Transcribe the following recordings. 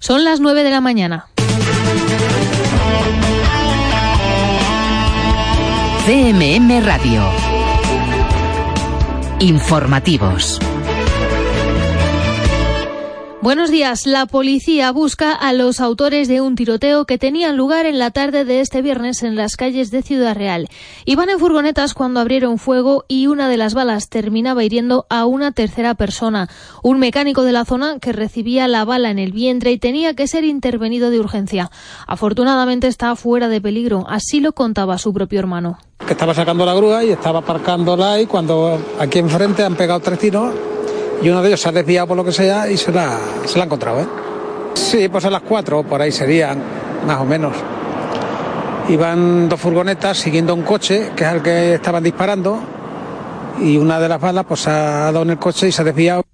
Son las 9 de la mañana. CMM Radio. Informativos. Buenos días. La policía busca a los autores de un tiroteo que tenía lugar en la tarde de este viernes en las calles de Ciudad Real. Iban en furgonetas cuando abrieron fuego y una de las balas terminaba hiriendo a una tercera persona, un mecánico de la zona que recibía la bala en el vientre y tenía que ser intervenido de urgencia. Afortunadamente está fuera de peligro, así lo contaba su propio hermano. Que estaba sacando la grúa y estaba aparcándola y cuando aquí enfrente han pegado tres tiros y uno de ellos se ha desviado por lo que sea y se la, se la ha encontrado. ¿eh? Sí, pues a las cuatro, por ahí serían, más o menos. Iban dos furgonetas siguiendo un coche, que es el que estaban disparando, y una de las balas pues ha dado en el coche y se ha desviado.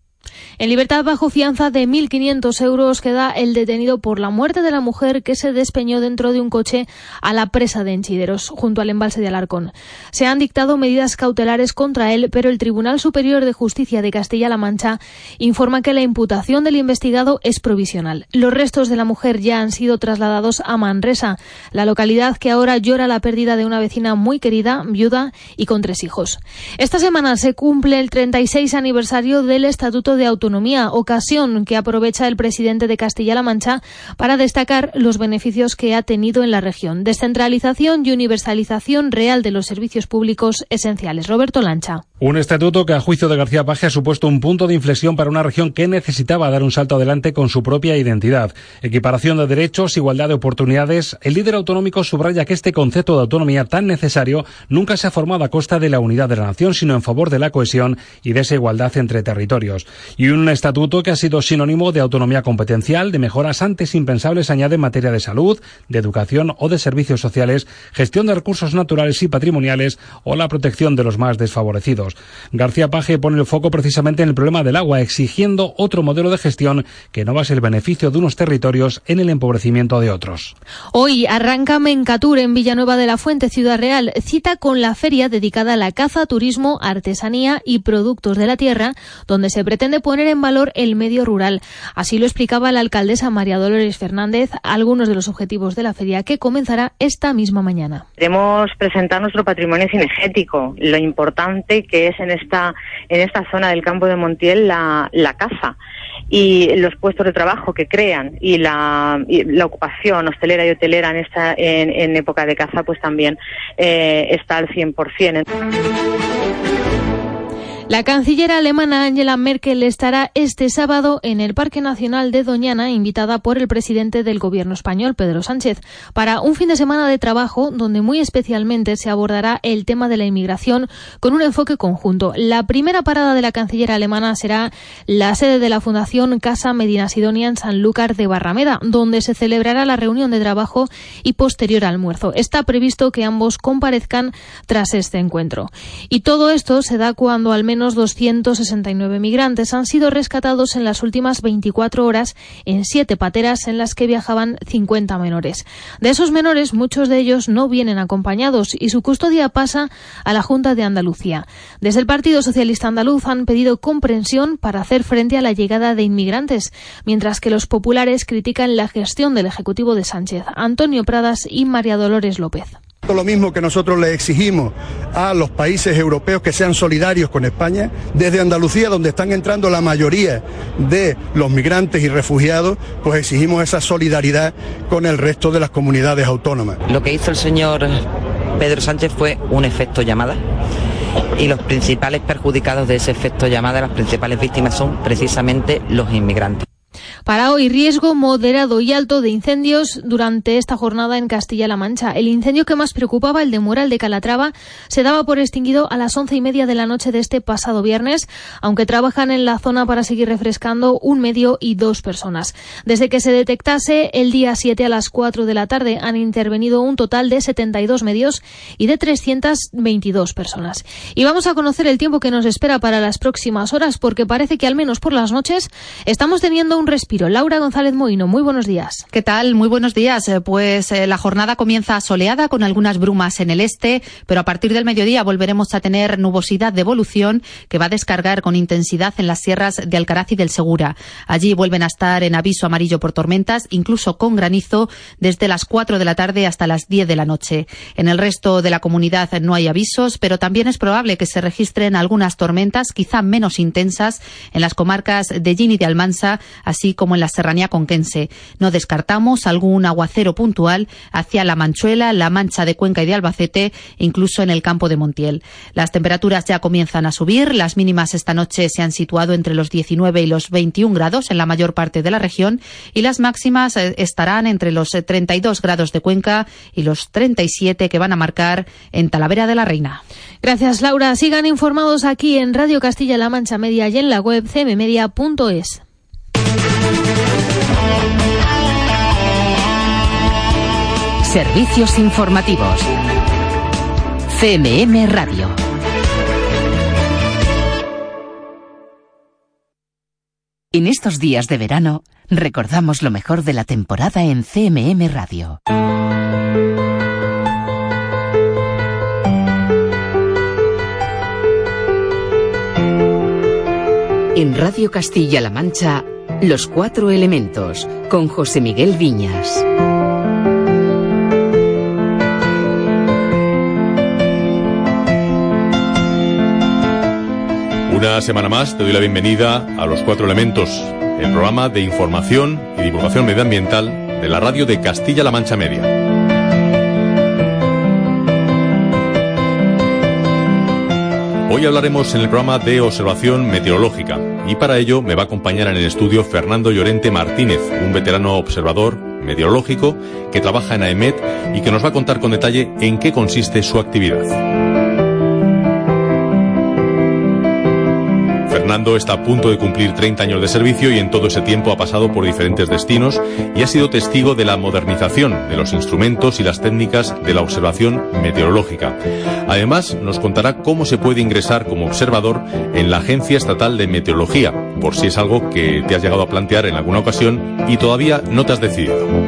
En libertad bajo fianza de 1.500 euros queda el detenido por la muerte de la mujer que se despeñó dentro de un coche a la presa de Enchideros, junto al embalse de Alarcón. Se han dictado medidas cautelares contra él, pero el Tribunal Superior de Justicia de Castilla-La Mancha informa que la imputación del investigado es provisional. Los restos de la mujer ya han sido trasladados a Manresa, la localidad que ahora llora la pérdida de una vecina muy querida, viuda y con tres hijos. Esta semana se cumple el 36 aniversario del Estatuto de Autonomía autonomía, ocasión que aprovecha el presidente de Castilla-La Mancha para destacar los beneficios que ha tenido en la región. Descentralización y universalización real de los servicios públicos esenciales. Roberto Lancha. Un estatuto que a juicio de García Paje ha supuesto un punto de inflexión para una región que necesitaba dar un salto adelante con su propia identidad. Equiparación de derechos, igualdad de oportunidades. El líder autonómico subraya que este concepto de autonomía tan necesario nunca se ha formado a costa de la unidad de la nación, sino en favor de la cohesión y de esa igualdad entre territorios. Y un estatuto que ha sido sinónimo de autonomía competencial, de mejoras antes impensables, añade en materia de salud, de educación o de servicios sociales, gestión de recursos naturales y patrimoniales o la protección de los más desfavorecidos. García Paje pone el foco precisamente en el problema del agua, exigiendo otro modelo de gestión que no base el beneficio de unos territorios en el empobrecimiento de otros. Hoy arranca Mencatur en Villanueva de la Fuente, Ciudad Real, cita con la feria dedicada a la caza, turismo, artesanía y productos de la tierra, donde se pretende poner en valor el medio rural. Así lo explicaba la alcaldesa María Dolores Fernández, algunos de los objetivos de la feria que comenzará esta misma mañana. Queremos presentar nuestro patrimonio cinegético, lo importante que es en esta, en esta zona del campo de Montiel la, la caza y los puestos de trabajo que crean y la, ocupación hostelera y hotelera en esta en época de caza pues también eh, está al 100%. La canciller alemana Angela Merkel estará este sábado en el Parque Nacional de Doñana, invitada por el presidente del gobierno español, Pedro Sánchez, para un fin de semana de trabajo donde muy especialmente se abordará el tema de la inmigración con un enfoque conjunto. La primera parada de la canciller alemana será la sede de la Fundación Casa Medina Sidonia en Sanlúcar de Barrameda, donde se celebrará la reunión de trabajo y posterior almuerzo. Está previsto que ambos comparezcan tras este encuentro. Y todo esto se da cuando al menos menos 269 migrantes han sido rescatados en las últimas 24 horas en siete pateras en las que viajaban 50 menores. De esos menores, muchos de ellos no vienen acompañados y su custodia pasa a la Junta de Andalucía. Desde el Partido Socialista Andaluz han pedido comprensión para hacer frente a la llegada de inmigrantes, mientras que los populares critican la gestión del Ejecutivo de Sánchez, Antonio Pradas y María Dolores López. Lo mismo que nosotros le exigimos a los países europeos que sean solidarios con España, desde Andalucía, donde están entrando la mayoría de los migrantes y refugiados, pues exigimos esa solidaridad con el resto de las comunidades autónomas. Lo que hizo el señor Pedro Sánchez fue un efecto llamada y los principales perjudicados de ese efecto llamada, las principales víctimas son precisamente los inmigrantes. Para hoy, riesgo moderado y alto de incendios durante esta jornada en Castilla-La Mancha. El incendio que más preocupaba, el de Moral de Calatrava, se daba por extinguido a las once y media de la noche de este pasado viernes, aunque trabajan en la zona para seguir refrescando un medio y dos personas. Desde que se detectase el día 7 a las 4 de la tarde han intervenido un total de 72 medios y de 322 personas. Y vamos a conocer el tiempo que nos espera para las próximas horas, porque parece que al menos por las noches estamos teniendo un respiro Laura González Moino, muy buenos días. ¿Qué tal? Muy buenos días. Eh, pues eh, la jornada comienza soleada con algunas brumas en el este, pero a partir del mediodía volveremos a tener nubosidad de evolución que va a descargar con intensidad en las sierras de Alcaraz y del Segura. Allí vuelven a estar en aviso amarillo por tormentas, incluso con granizo, desde las 4 de la tarde hasta las 10 de la noche. En el resto de la comunidad no hay avisos, pero también es probable que se registren algunas tormentas, quizá menos intensas, en las comarcas de Gini de Almansa, así como como en la serranía conquense. No descartamos algún aguacero puntual hacia la Manchuela, la Mancha de Cuenca y de Albacete, incluso en el campo de Montiel. Las temperaturas ya comienzan a subir. Las mínimas esta noche se han situado entre los 19 y los 21 grados en la mayor parte de la región y las máximas eh, estarán entre los 32 grados de Cuenca y los 37 que van a marcar en Talavera de la Reina. Gracias, Laura. Sigan informados aquí en Radio Castilla-La Mancha Media y en la web cmmedia.es. Servicios informativos. CMM Radio. En estos días de verano, recordamos lo mejor de la temporada en CMM Radio. En Radio Castilla-La Mancha, Los Cuatro Elementos, con José Miguel Viñas. Una semana más te doy la bienvenida a Los Cuatro Elementos, el programa de información y divulgación medioambiental de la radio de Castilla-La Mancha Media. Hoy hablaremos en el programa de observación meteorológica y para ello me va a acompañar en el estudio Fernando Llorente Martínez, un veterano observador meteorológico que trabaja en AEMET y que nos va a contar con detalle en qué consiste su actividad. Está a punto de cumplir 30 años de servicio y en todo ese tiempo ha pasado por diferentes destinos y ha sido testigo de la modernización de los instrumentos y las técnicas de la observación meteorológica. Además, nos contará cómo se puede ingresar como observador en la Agencia Estatal de Meteorología, por si es algo que te has llegado a plantear en alguna ocasión y todavía no te has decidido.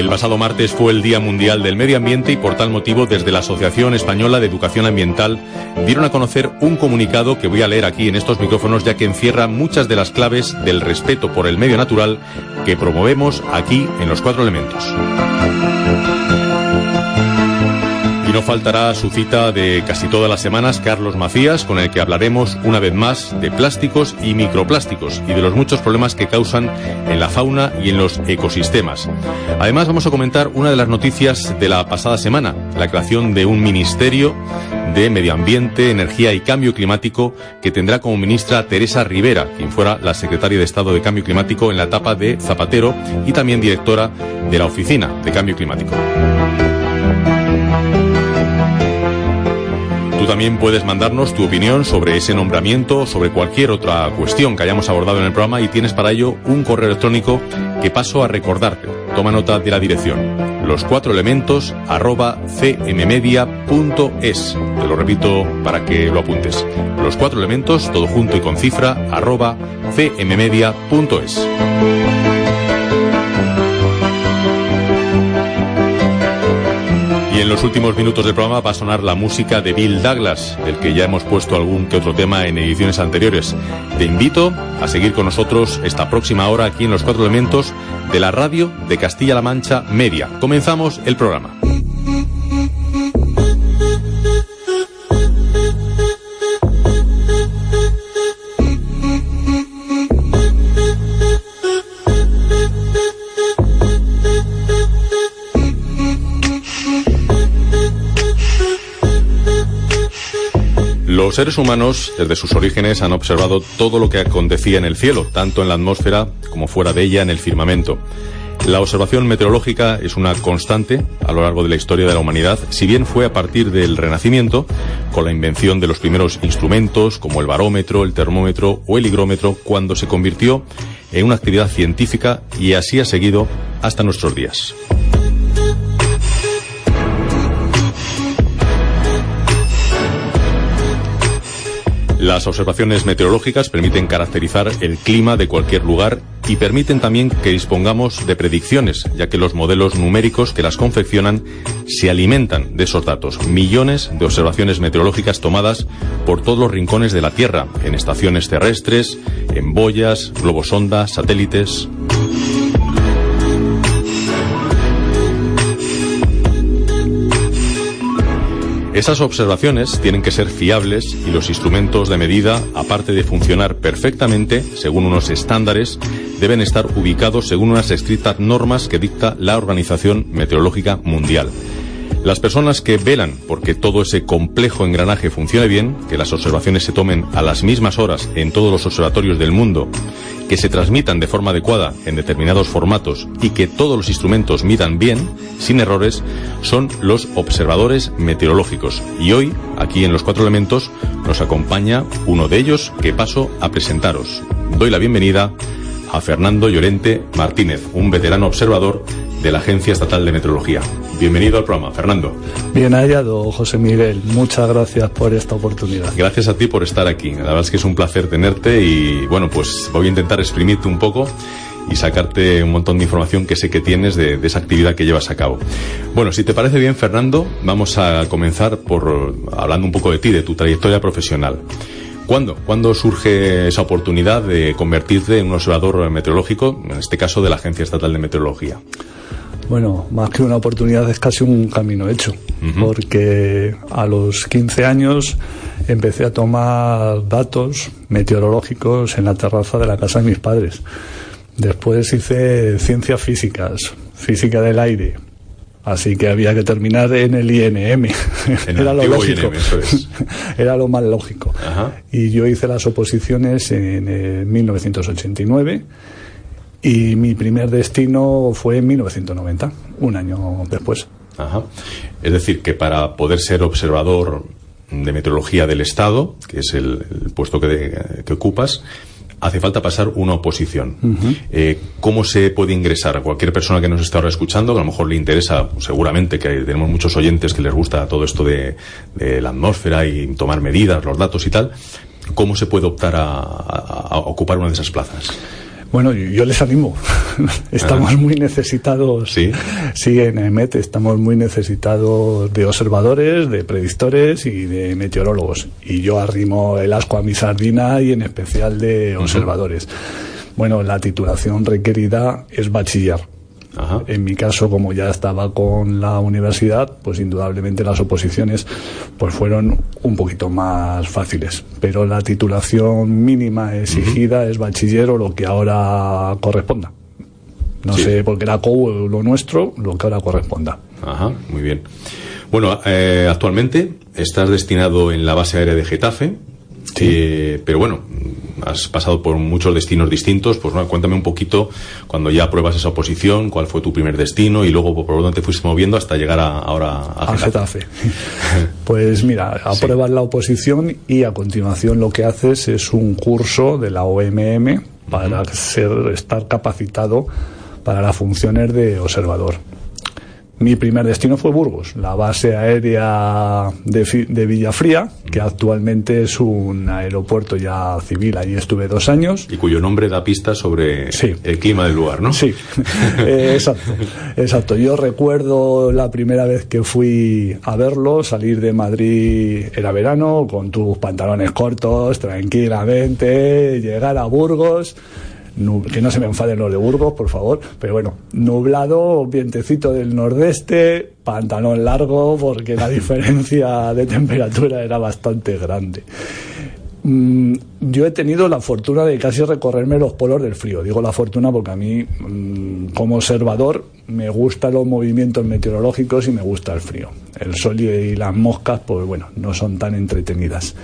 El pasado martes fue el Día Mundial del Medio Ambiente y por tal motivo desde la Asociación Española de Educación Ambiental dieron a conocer un comunicado que voy a leer aquí en estos micrófonos ya que encierra muchas de las claves del respeto por el medio natural que promovemos aquí en los cuatro elementos. Y no faltará su cita de casi todas las semanas Carlos Macías, con el que hablaremos una vez más de plásticos y microplásticos y de los muchos problemas que causan en la fauna y en los ecosistemas. Además vamos a comentar una de las noticias de la pasada semana, la creación de un ministerio de Medio Ambiente, Energía y Cambio Climático que tendrá como ministra Teresa Rivera, quien fuera la secretaria de Estado de Cambio Climático en la etapa de Zapatero y también directora de la Oficina de Cambio Climático. Tú también puedes mandarnos tu opinión sobre ese nombramiento, sobre cualquier otra cuestión que hayamos abordado en el programa y tienes para ello un correo electrónico que paso a recordarte. Toma nota de la dirección. Los cuatro elementos arroba cmmedia.es. Te lo repito para que lo apuntes. Los cuatro elementos, todo junto y con cifra, arroba cmmedia.es. los últimos minutos del programa va a sonar la música de Bill Douglas, del que ya hemos puesto algún que otro tema en ediciones anteriores. Te invito a seguir con nosotros esta próxima hora aquí en Los Cuatro Elementos de la radio de Castilla-La Mancha Media. Comenzamos el programa. Seres humanos, desde sus orígenes, han observado todo lo que acontecía en el cielo, tanto en la atmósfera como fuera de ella en el firmamento. La observación meteorológica es una constante a lo largo de la historia de la humanidad, si bien fue a partir del Renacimiento, con la invención de los primeros instrumentos como el barómetro, el termómetro o el higrómetro, cuando se convirtió en una actividad científica y así ha seguido hasta nuestros días. Las observaciones meteorológicas permiten caracterizar el clima de cualquier lugar y permiten también que dispongamos de predicciones, ya que los modelos numéricos que las confeccionan se alimentan de esos datos. Millones de observaciones meteorológicas tomadas por todos los rincones de la Tierra, en estaciones terrestres, en boyas, globos sonda, satélites. Esas observaciones tienen que ser fiables y los instrumentos de medida, aparte de funcionar perfectamente según unos estándares, deben estar ubicados según unas estrictas normas que dicta la Organización Meteorológica Mundial. Las personas que velan porque todo ese complejo engranaje funcione bien, que las observaciones se tomen a las mismas horas en todos los observatorios del mundo, que se transmitan de forma adecuada en determinados formatos y que todos los instrumentos midan bien, sin errores, son los observadores meteorológicos. Y hoy, aquí en Los Cuatro Elementos, nos acompaña uno de ellos que paso a presentaros. Doy la bienvenida a Fernando Llorente Martínez, un veterano observador de la Agencia Estatal de Meteorología. Bienvenido al programa, Fernando. Bien hallado, José Miguel. Muchas gracias por esta oportunidad. Gracias a ti por estar aquí. La verdad es que es un placer tenerte y bueno, pues voy a intentar exprimirte un poco y sacarte un montón de información que sé que tienes de, de, esa actividad que llevas a cabo. Bueno, si te parece bien, Fernando, vamos a comenzar por hablando un poco de ti, de tu trayectoria profesional. ¿Cuándo? ¿Cuándo surge esa oportunidad de convertirte en un observador meteorológico, en este caso de la Agencia Estatal de Meteorología? Bueno, más que una oportunidad es casi un camino hecho, uh -huh. porque a los 15 años empecé a tomar datos meteorológicos en la terraza de la casa de mis padres. Después hice ciencias físicas, física del aire, Así que había que terminar en el INM. En Era lo lógico. INM, eso es. Era lo más lógico. Ajá. Y yo hice las oposiciones en, en 1989 y mi primer destino fue en 1990, un año después. Ajá. Es decir, que para poder ser observador de meteorología del Estado, que es el, el puesto que, de, que ocupas, hace falta pasar una oposición. Uh -huh. eh, ¿Cómo se puede ingresar a cualquier persona que nos esté ahora escuchando, que a lo mejor le interesa, seguramente que tenemos muchos oyentes que les gusta todo esto de, de la atmósfera y tomar medidas, los datos y tal? ¿Cómo se puede optar a, a, a ocupar una de esas plazas? Bueno, yo les animo. estamos ah. muy necesitados. Sí. Sí, en EMET estamos muy necesitados de observadores, de predictores y de meteorólogos. Y yo arrimo el asco a mi sardina y en especial de observadores. Uh -huh. Bueno, la titulación requerida es bachiller. Ajá. En mi caso, como ya estaba con la universidad, pues indudablemente las oposiciones pues fueron un poquito más fáciles. Pero la titulación mínima exigida uh -huh. es bachiller o lo que ahora corresponda. No sí. sé, porque era COU lo nuestro, lo que ahora corresponda. Ajá, muy bien. Bueno, eh, actualmente estás destinado en la base aérea de Getafe, Sí. Eh, pero bueno, has pasado por muchos destinos distintos, pues bueno, cuéntame un poquito cuando ya apruebas esa oposición, cuál fue tu primer destino y luego por dónde te fuiste moviendo hasta llegar a, ahora a Getafe. A Getafe. pues mira, apruebas sí. la oposición y a continuación lo que haces es un curso de la OMM para uh -huh. ser, estar capacitado para las funciones de observador. Mi primer destino fue Burgos, la base aérea de, de, Villafría, que actualmente es un aeropuerto ya civil. Allí estuve dos años. Y cuyo nombre da pistas sobre el clima del lugar, ¿no? Sí, eh, exacto, exacto. Yo recuerdo la primera vez que fui a verlo, salir de Madrid, era verano, con tus pantalones cortos, tranquilamente, llegar a Burgos que no se me enfaden los de Burgos, por favor, pero bueno, nublado, vientecito del nordeste, pantalón largo, porque la diferencia de temperatura era bastante grande. Mm, yo he tenido la fortuna de casi recorrerme los polos del frío. Digo la fortuna porque a mí, mm, como observador, me gustan los movimientos meteorológicos y me gusta el frío. El sol y las moscas, pues bueno, no son tan entretenidas.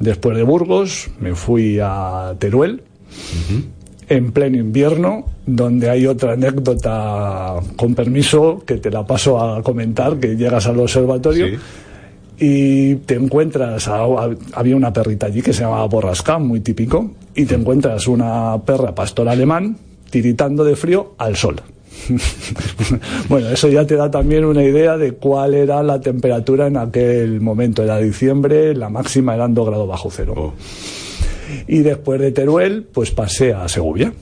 Después de Burgos, me fui a Teruel en pleno invierno, donde hay otra anécdota con permiso que te la paso a comentar, que llegas al observatorio y te encuentras, había una perrita allí que se llamaba Borrasca, muy típico, y te encuentras una perra pastor alemán tiritando de frío al sol. bueno, eso ya te da también una idea de cuál era la temperatura en aquel momento. Era diciembre, la máxima eran 2 grados bajo cero. Oh. Y después de Teruel, pues pasé a Segovia.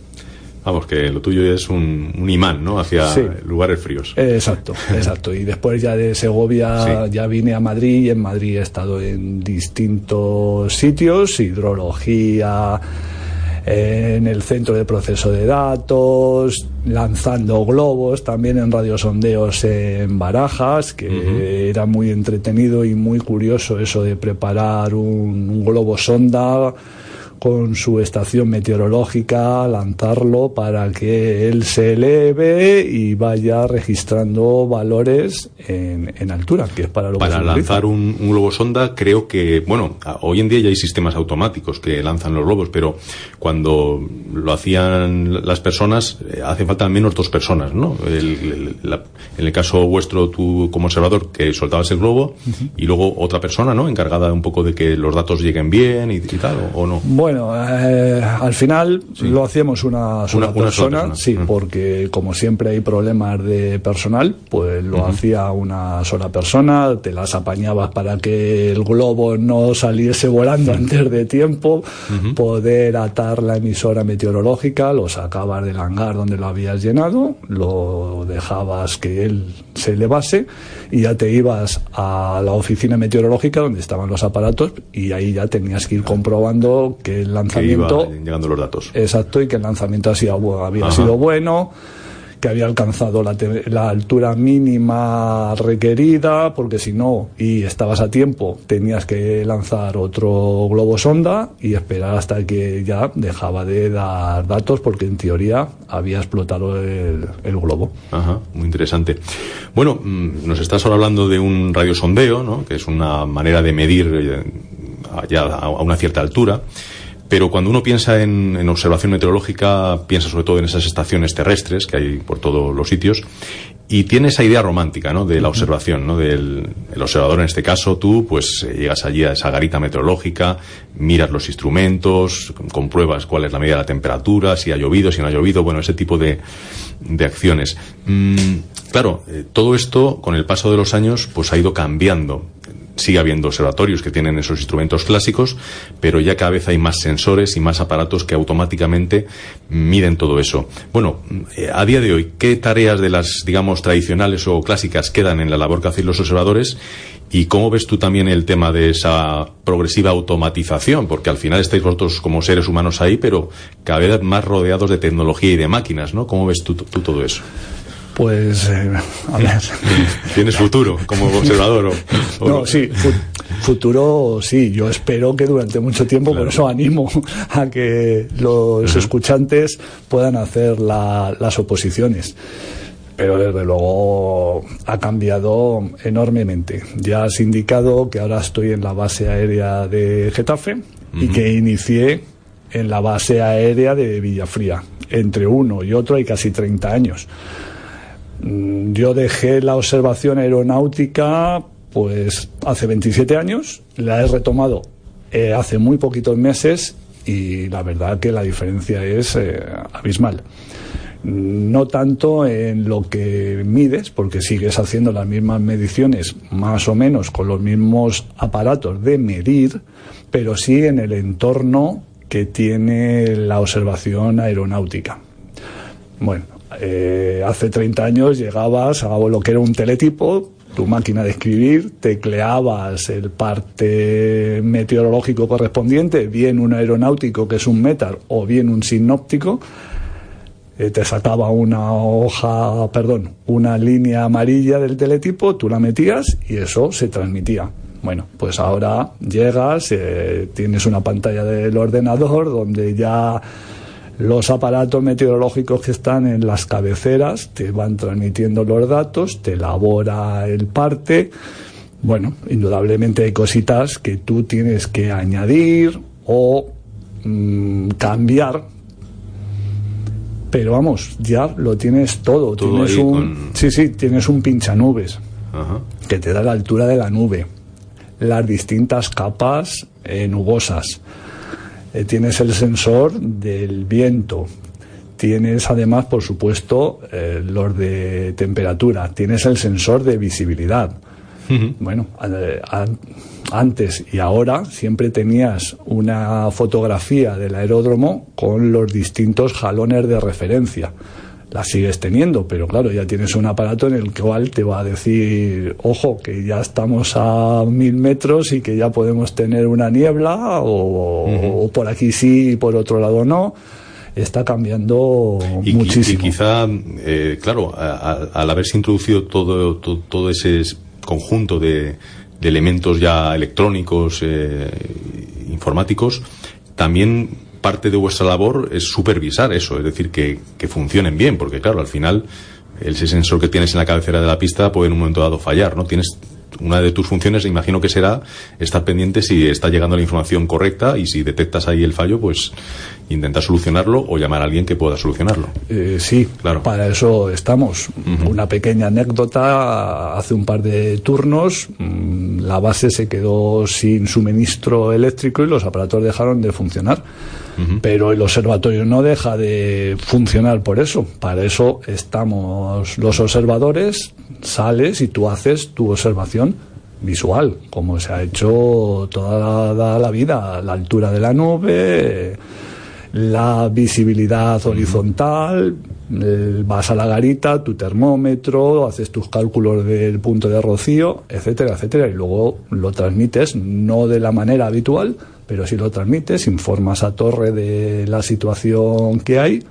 Vamos, que lo tuyo es un, imán, ¿no? Hacia lugares fríos. Exacto, exacto. Y después ya de Segovia ya vine a Madrid y en Madrid he estado en distintos sitios, hidrología, en el centro de proceso de datos, lanzando globos, también en radiosondeos en Barajas, que era muy entretenido y muy curioso eso de preparar un globo sonda con su estación meteorológica, lanzarlo para que él se eleve y vaya registrando valores en, altura, que es para lo para lanzar un, globo sonda, creo que, bueno, hoy en día ya hay sistemas automáticos que lanzan los globos, pero cuando lo hacían las personas, eh, hacen falta al menos dos personas, ¿no? en el caso vuestro, tú como observador, que soltabas el globo, y luego otra persona, ¿no? Encargada un poco de que los datos lleguen bien y, tal, ¿o, no? Bueno, eh, al final lo hacíamos una sola persona, sí, porque como siempre hay problemas de personal, pues lo hacía una sola persona, te las apañabas para que el globo no saliese volando antes de tiempo, poder atar la emisora meteorológica, lo sacabas del hangar donde lo habías llenado, lo dejabas que él se elevase y ya te ibas a la oficina meteorológica donde estaban los aparatos y ahí ya tenías que ir comprobando que el lanzamiento... llegando los datos. Exacto, y que el lanzamiento había sido bueno que había alcanzado la, la, altura mínima requerida, porque si no, y estabas a tiempo, tenías que lanzar otro globo sonda y esperar hasta que ya dejaba de dar datos, porque en teoría había explotado el, globo. Ajá, muy interesante. Bueno, mm, nos estás ahora hablando de un radiosondeo, ¿no? que es una manera de medir eh, ya a una cierta altura. Pero cuando uno piensa en, observación meteorológica, piensa sobre todo en esas estaciones terrestres que hay por todos los sitios y tiene esa idea romántica, ¿no? De la observación, ¿no? Del observador, en este caso, tú, pues eh, llegas allí a esa garita meteorológica, miras los instrumentos, compruebas cuál es la medida de la temperatura, si ha llovido, si no ha llovido, bueno, ese tipo de, de acciones. Mm, claro, eh, todo esto, con el paso de los años, pues ha ido cambiando sigue habiendo observatorios que tienen esos instrumentos clásicos, pero ya cada vez hay más sensores y más aparatos que automáticamente miden todo eso. Bueno, eh, a día de hoy, ¿qué tareas de las, digamos, tradicionales o clásicas quedan en la labor que hacen los observadores? ¿Y cómo ves tú también el tema de esa progresiva automatización? Porque al final estáis vosotros como seres humanos ahí, pero cada vez más rodeados de tecnología y de máquinas, ¿no? ¿Cómo ves tú todo eso? Pues, eh, a ver. ¿Tienes futuro como observador? O, no, sí, futuro sí. Yo espero que durante mucho tiempo, por eso animo a que los escuchantes puedan hacer las oposiciones pero desde luego ha cambiado enormemente. Ya has indicado que ahora estoy en la base aérea de Getafe y que inicié en la base aérea de Villafría. Entre uno y otro hay casi 30 años. Mm, yo dejé la observación aeronáutica pues hace 27 años, la he retomado eh, hace muy poquitos meses y la verdad que la diferencia es eh, abismal. no tanto en lo que mides, porque sigues haciendo las mismas mediciones más o menos con los mismos aparatos de medir, pero sí en el entorno que tiene la observación aeronáutica. Bueno, eh, hace 30 años llegabas a lo que era un teletipo, tu máquina de escribir, tecleabas el parte meteorológico correspondiente, bien un aeronáutico que es un METAR o bien un sinóptico, eh, te sacaba una hoja, perdón, una línea amarilla del teletipo, tú la metías y eso se transmitía. Bueno, pues ahora llegas, eh, tienes una pantalla del ordenador donde ya los aparatos meteorológicos que están en las cabeceras te van transmitiendo los datos, te elabora el parte. Bueno, indudablemente hay cositas que tú tienes que añadir o mm, cambiar pero vamos, ya lo tienes todo. tienes un, Sí, sí, tienes un pinchanubes que te da la altura de la nube, las distintas capas eh, nubosas. Eh, tienes el sensor del viento. Tienes además, por supuesto, eh, los de temperatura. Tienes el sensor de visibilidad. Bueno, antes y ahora siempre tenías una fotografía del aeródromo con los distintos jalones de referencia. La sigues teniendo, pero claro, ya tienes un aparato en el cual te va a decir, ojo, que ya estamos a mil metros y que ya podemos tener una niebla, o, por aquí sí y por otro lado no está cambiando muchísimo. Y quizá, eh, claro, al haberse introducido todo, todo, ese conjunto de, elementos ya electrónicos, eh, informáticos, también parte de vuestra labor es supervisar eso, es decir, que, que funcionen bien, porque claro, al final el sensor que tienes en la cabecera de la pista puede en un momento dado fallar, ¿no? Tienes una de tus funciones, imagino que será estar pendiente si está llegando la información correcta y si detectas ahí el fallo, pues intentar solucionarlo o llamar a alguien que pueda solucionarlo. Eh, sí, claro. Para eso estamos. Una pequeña anécdota. Hace un par de turnos, mm, la base se quedó sin suministro eléctrico y los aparatos dejaron de funcionar. Pero el observatorio no deja de funcionar por eso. Para eso estamos los observadores, sales y tú haces tu observación visual, como se ha hecho toda la, vida, la altura de la nube, la visibilidad horizontal, vas a la garita, tu termómetro, haces tus cálculos del punto de rocío, etcétera, etcétera, y luego lo transmites, no de la manera habitual, pero si lo transmites, informas a Torre de la situación que hay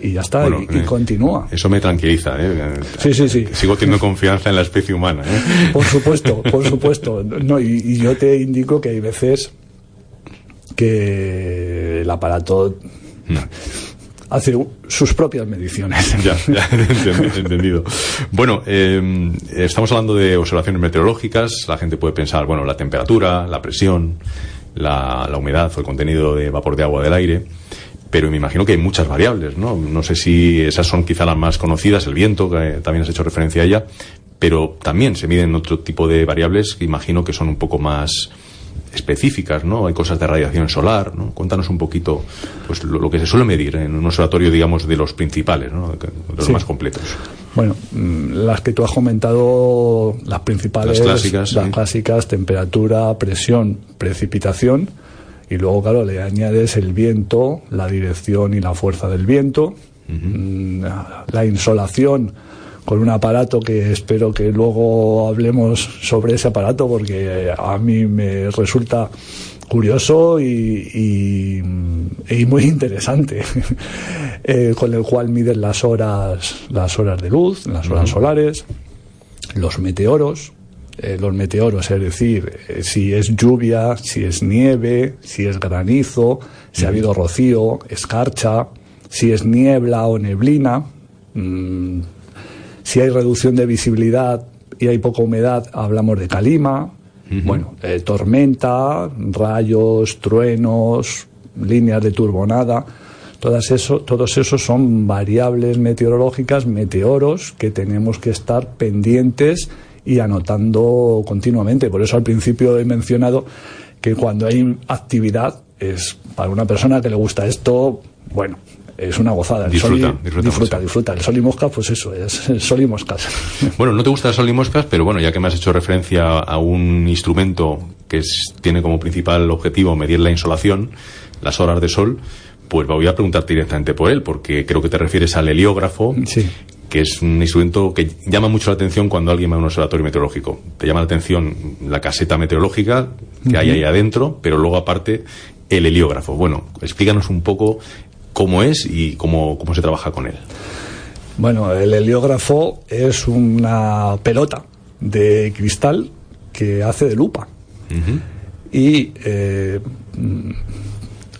y ya está, y, eh, continúa. Eso me tranquiliza, ¿eh? Sí, sí, sí. Sigo teniendo confianza en la especie humana, ¿eh? Por supuesto, por supuesto. No, y, yo te indico que hay veces que el aparato hace sus propias mediciones. Ya, ya entendido. Bueno, eh, estamos hablando de observaciones meteorológicas. La gente puede pensar, bueno, la temperatura, la presión, la, la humedad o el contenido de vapor de agua del aire pero me imagino que hay muchas variables, ¿no? No sé si esas son quizá las más conocidas, el viento, que también has hecho referencia a ella, pero también se miden otro tipo de variables que imagino que son un poco más específicas, ¿no? Hay cosas de radiación solar, ¿no? Cuéntanos un poquito pues, lo, que se suele medir en un observatorio, digamos, de los principales, ¿no? De los más completos. Bueno, mm, las que tú has comentado, las principales, las clásicas, las clásicas temperatura, presión, precipitación, y luego, claro, le añades el viento, la dirección y la fuerza del viento, mm, la insolación con un aparato que espero que luego hablemos sobre ese aparato porque a mí me resulta curioso y, muy interesante, eh, con el cual miden las horas, las horas de luz, las horas solares, los meteoros, eh, los meteoros, es decir, eh, si es lluvia, si es nieve, si es granizo, si ha habido rocío, escarcha, si es niebla o neblina, mm, si hay reducción de visibilidad y hay poca humedad, hablamos de calima, bueno, eh, tormenta, rayos, truenos, líneas de turbonada. Todas eso, todos esos son variables meteorológicas, meteoros, que tenemos que estar pendientes y anotando continuamente. Por eso al principio he mencionado que cuando hay actividad es para una persona que le gusta esto, bueno, es una gozada. El disfruta, sol y, disfruta, disfruta, disfruta, El sol y moscas, pues eso, es el sol y moscas. Bueno, no te gusta el sol y moscas, pero bueno, ya que me has hecho referencia a un instrumento que es, tiene como principal objetivo medir la insolación, las horas de sol, pues voy a preguntarte directamente por él, porque creo que te refieres al heliógrafo, que es un instrumento que llama mucho la atención cuando alguien va a un observatorio meteorológico. Te llama la atención la caseta meteorológica que hay ahí adentro, pero luego aparte el heliógrafo. Bueno, explícanos un poco cómo es y cómo, cómo se trabaja con él. Bueno, el heliógrafo es una pelota de cristal que hace de lupa. Y eh,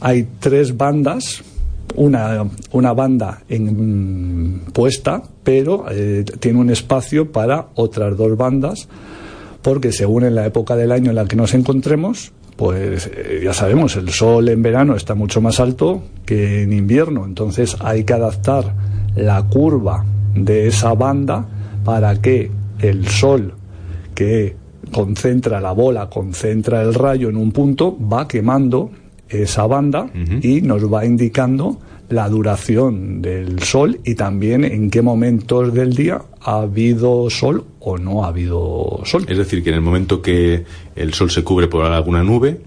hay tres bandas, una, una banda en, puesta, pero eh, tiene un espacio para otras dos bandas, porque según en la época del año en la que nos encontremos, pues eh, ya sabemos, el sol en verano está mucho más alto que en invierno, entonces hay que adaptar la curva de esa banda para que el sol que concentra la bola, concentra el rayo en un punto, va quemando esa banda y nos va indicando la duración del sol y también en qué momentos del día ha habido sol o no ha habido sol. Es decir, que en el momento que el sol se cubre por alguna nube,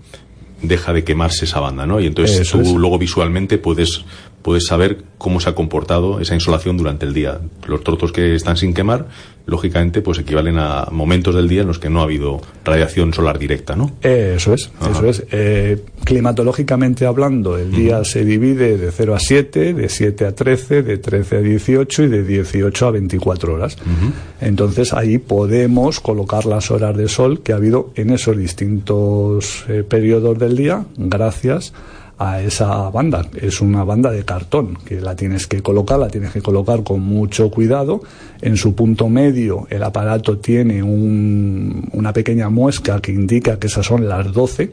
deja de quemarse esa banda, ¿no? Y entonces tú luego visualmente puedes puedes saber cómo se ha comportado esa insolación durante el día. Los trozos que están sin quemar, lógicamente, pues equivalen a momentos del día en los que no ha habido radiación solar directa, ¿no? Eso es, eso es. Eh, climatológicamente hablando, el día se divide de 0 a 7, de 7 a 13, de 13 a 18 y de 18 a 24 horas. Entonces ahí podemos colocar las horas de sol que ha habido en esos distintos eh, periodos del día gracias a esa banda. Es una banda de cartón que la tienes que colocar, la tienes que colocar con mucho cuidado. En su punto medio el aparato tiene una pequeña muesca que indica que esas son las 12.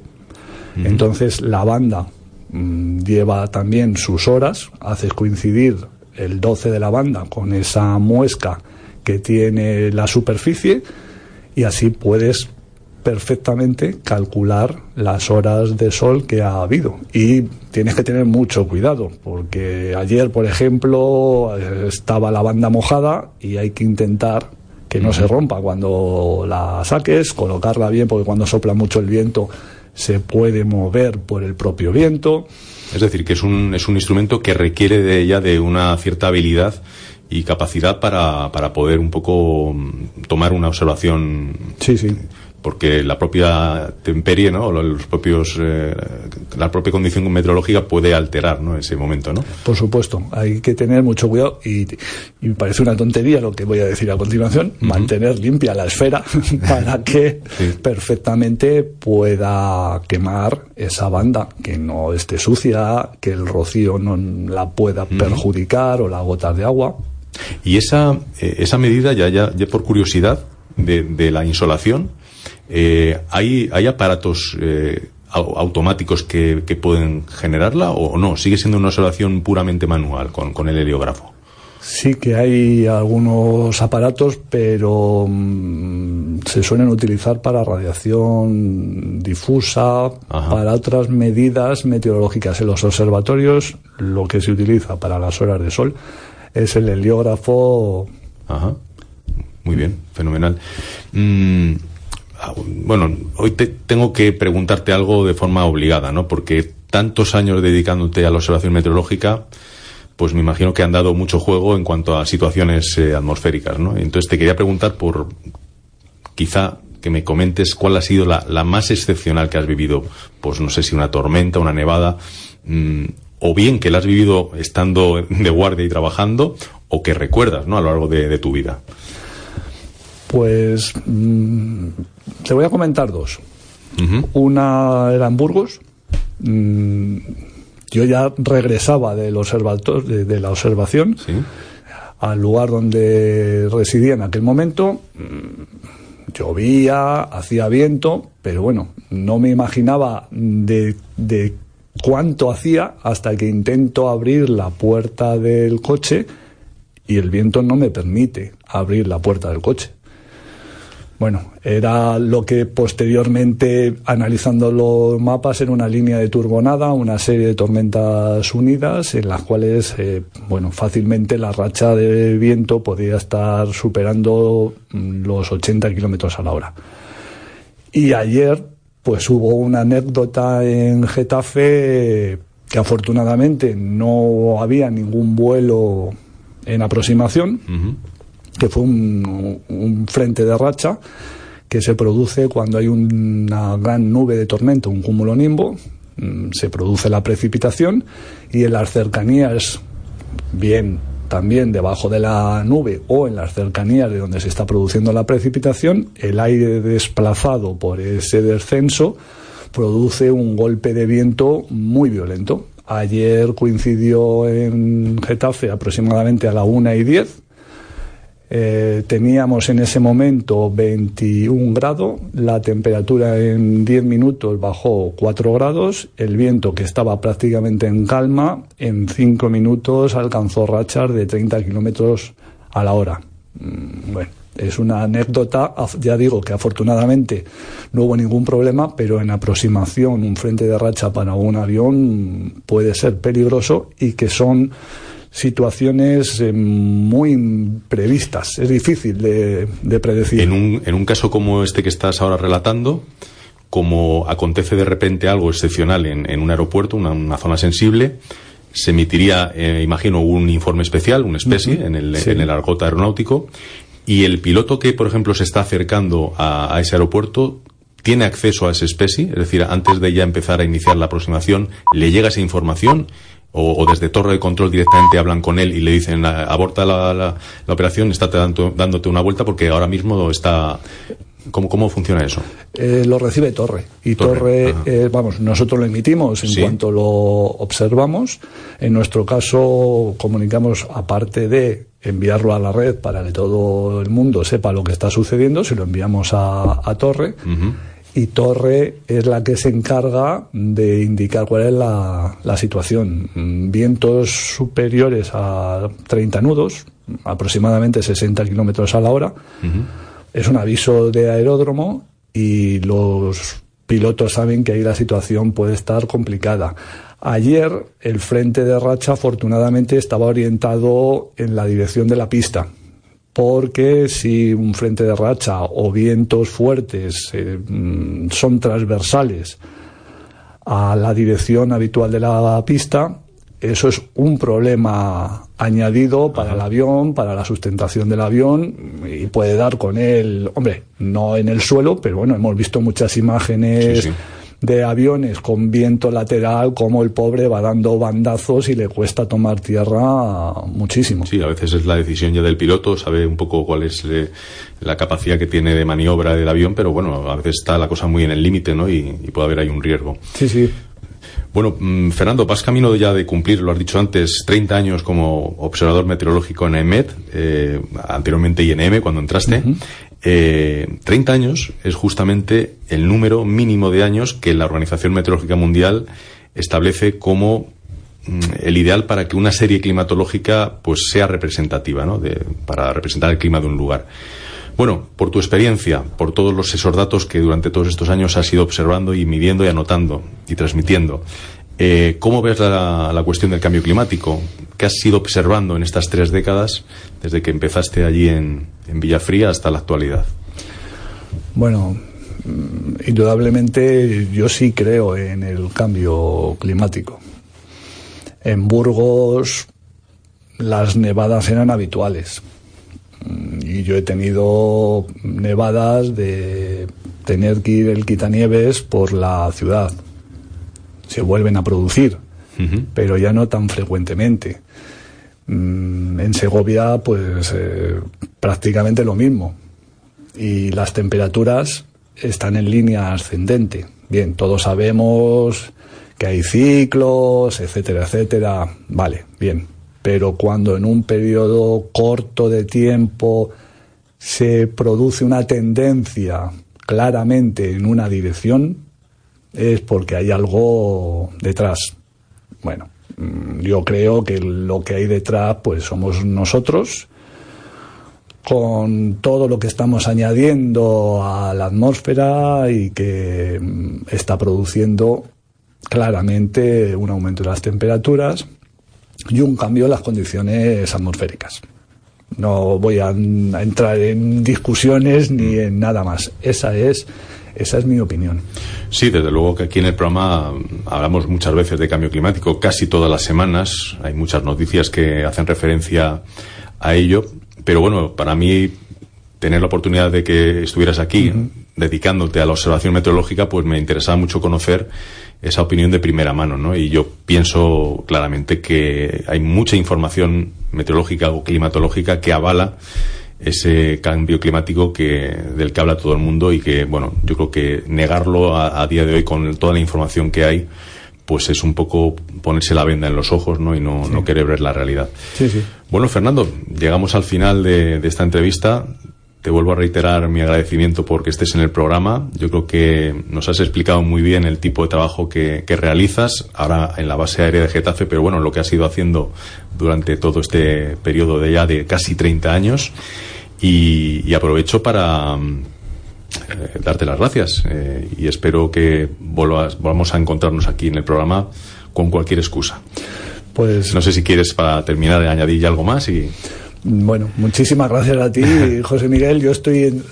Entonces la banda mm, lleva también sus horas, haces coincidir el 12 de la banda con esa muesca que tiene la superficie y así puedes perfectamente calcular las horas de sol que ha habido. Y tienes que tener mucho cuidado, porque ayer, por ejemplo, estaba la banda mojada y hay que intentar que no se rompa cuando la saques, colocarla bien, porque cuando sopla mucho el viento se puede mover por el propio viento. Es decir, que es un, es un instrumento que requiere de ella de una cierta habilidad y capacidad para, para poder un poco tomar una observación. Sí, sí porque la propia temperie, ¿no? los propios, eh, la propia condición meteorológica puede alterar ¿no? ese momento. ¿no? Por supuesto, hay que tener mucho cuidado y, me parece una tontería lo que voy a decir a continuación, mantener limpia la esfera para que perfectamente pueda quemar esa banda, que no esté sucia, que el rocío no la pueda perjudicar o las gotas de agua. Y esa, eh, esa medida, ya, ya, ya por curiosidad, de, de la insolación, eh, ¿hay, ¿Hay aparatos eh, automáticos que, pueden generarla o no? ¿Sigue siendo una observación puramente manual con, el heliógrafo? Sí que hay algunos aparatos, pero mm, se suelen utilizar para radiación difusa, para otras medidas meteorológicas. En los observatorios lo que se utiliza para las horas de sol es el heliógrafo. Ajá. Muy bien, fenomenal. Mm, bueno, hoy te tengo que preguntarte algo de forma obligada, ¿no? Porque tantos años dedicándote a la observación meteorológica, pues me imagino que han dado mucho juego en cuanto a situaciones eh, atmosféricas, ¿no? Entonces te quería preguntar por, quizá que me comentes cuál ha sido la, más excepcional que has vivido, pues no sé si una tormenta, una nevada, mm, o bien que la has vivido estando de guardia y trabajando, o que recuerdas, ¿no? A lo largo de tu vida. Pues mm, te voy a comentar dos. Una era en Burgos. Mm, yo ya regresaba del observatorio, de, la observación al lugar donde residía en aquel momento. Mm, llovía, hacía viento, pero bueno, no me imaginaba de, de cuánto hacía hasta que intento abrir la puerta del coche y el viento no me permite abrir la puerta del coche. Bueno, era lo que posteriormente, analizando los mapas, era una línea de turbonada, una serie de tormentas unidas, en las cuales, eh, bueno, fácilmente la racha de viento podía estar superando mm, los 80 kilómetros a la hora. Y ayer, pues hubo una anécdota en Getafe que afortunadamente no había ningún vuelo en aproximación que fue un, frente de racha que se produce cuando hay una gran nube de tormenta, un cúmulo nimbo, mm, se produce la precipitación y en las cercanías, bien también debajo de la nube o en las cercanías de donde se está produciendo la precipitación, el aire desplazado por ese descenso produce un golpe de viento muy violento. Ayer coincidió en Getafe aproximadamente a la una y 10 eh, teníamos en ese momento 21 grados, la temperatura en 10 minutos bajó 4 grados, el viento que estaba prácticamente en calma, en 5 minutos alcanzó rachas de 30 kilómetros a la hora. Mm, bueno, es una anécdota, ya digo que afortunadamente no hubo ningún problema, pero en aproximación un frente de racha para un avión puede ser peligroso y que son situaciones eh, muy previstas. Es difícil de, predecir. En un, en un caso como este que estás ahora relatando, como acontece de repente algo excepcional en, un aeropuerto, una, zona sensible, se emitiría, eh, imagino, un informe especial, un especie, en, el, en el argot aeronáutico, y el piloto que, por ejemplo, se está acercando a, a ese aeropuerto tiene acceso a esa especie, es decir, antes de ya empezar a iniciar la aproximación, le llega esa información o, desde torre de control directamente hablan con él y le dicen aborta la, la, operación, está dándote una vuelta porque ahora mismo está ¿Cómo, ¿Cómo, funciona eso? Eh, lo recibe Torre. Y Torre, eh, vamos, nosotros lo emitimos en cuanto lo observamos. En nuestro caso, comunicamos, aparte de enviarlo a la red para que todo el mundo sepa lo que está sucediendo, se lo enviamos a, Torre y Torre es la que se encarga de indicar cuál es la, situación. Vientos superiores a 30 nudos, aproximadamente 60 kilómetros a la hora. Es un aviso de aeródromo y los pilotos saben que ahí la situación puede estar complicada. Ayer el frente de racha afortunadamente estaba orientado en la dirección de la pista porque si un frente de racha o vientos fuertes eh, mm, son transversales a la dirección habitual de la pista, eso es un problema añadido para el avión, para la sustentación del avión y puede dar con él, hombre, no en el suelo, pero bueno, hemos visto muchas imágenes de aviones con viento lateral, como el pobre va dando bandazos y le cuesta tomar tierra muchísimo. Sí, a veces es la decisión ya del piloto, sabe un poco cuál es eh, la capacidad que tiene de maniobra del avión, pero bueno, a veces está la cosa muy en el límite, ¿no? Y, puede haber ahí un riesgo. Sí, sí. Bueno, mm, Fernando, vas camino ya de cumplir, lo has dicho antes, 30 años como observador meteorológico en EMET, eh, anteriormente INM, cuando entraste. Eh, 30 años es justamente el número mínimo de años que la Organización Meteorológica Mundial establece como mm, el ideal para que una serie climatológica pues sea representativa, ¿no? para representar el clima de un lugar. Bueno, por tu experiencia, por todos los esos datos que durante todos estos años has ido observando y midiendo y anotando y transmitiendo, eh, ¿Cómo ves la, cuestión del cambio climático? ¿Qué has ido observando en estas tres décadas, desde que empezaste allí en, en Villafría hasta la actualidad? Bueno, indudablemente yo sí creo en el cambio climático. En Burgos las nevadas eran habituales. Mm, y yo he tenido nevadas de tener que ir el quitanieves por la ciudad se vuelven a producir, pero ya no tan frecuentemente. Mm, en Segovia, pues eh, prácticamente lo mismo. Y las temperaturas están en línea ascendente. Bien, todos sabemos que hay ciclos, etcétera, etcétera. Vale, bien. Pero cuando en un periodo corto de tiempo se produce una tendencia claramente en una dirección, es porque hay algo detrás. Bueno, mm, yo creo que lo que hay detrás pues somos nosotros con todo lo que estamos añadiendo a la atmósfera y que mm, está produciendo claramente un aumento de las temperaturas y un cambio en las condiciones atmosféricas. No voy a, entrar en discusiones ni en nada más. Esa es, esa es mi opinión. Sí, desde luego que aquí en el programa hablamos muchas veces de cambio climático, casi todas las semanas. Hay muchas noticias que hacen referencia a ello. Pero bueno, para mí tener la oportunidad de que estuvieras aquí dedicándote a la observación meteorológica, pues me interesaba mucho conocer esa opinión de primera mano, ¿no? Y yo pienso claramente que hay mucha información meteorológica o climatológica que avala ese cambio climático que, del que habla todo el mundo y que, bueno, yo creo que negarlo a, día de hoy con toda la información que hay, pues es un poco ponerse la venda en los ojos, ¿no? Y no, no querer ver la realidad. Sí, sí. Bueno, Fernando, llegamos al final de, de esta entrevista. Te vuelvo a reiterar mi agradecimiento porque estés en el programa. Yo creo que nos has explicado muy bien el tipo de trabajo que, realizas ahora en la base aérea de Getafe, pero bueno, lo que has ido haciendo durante todo este periodo de ya de casi 30 años. Y, aprovecho para eh, darte las gracias eh, y espero que volvas, volvamos a encontrarnos aquí en el programa con cualquier excusa. Pues no sé si quieres para terminar añadir ya algo más y bueno, muchísimas gracias a ti, José Miguel. Yo estoy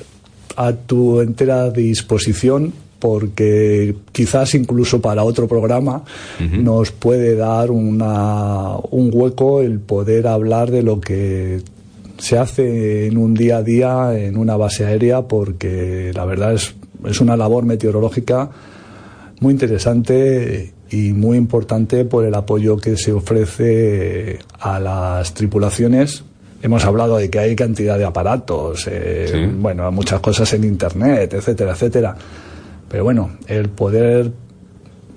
a tu entera disposición porque quizás incluso para otro programa nos puede dar una, un hueco el poder hablar de lo que se hace en un día a día en una base aérea porque la verdad es, es una labor meteorológica muy interesante y muy importante por el apoyo que se ofrece a las tripulaciones hemos hablado de que hay cantidad de aparatos, eh, bueno, muchas cosas en Internet, etcétera, etcétera. Pero bueno, el poder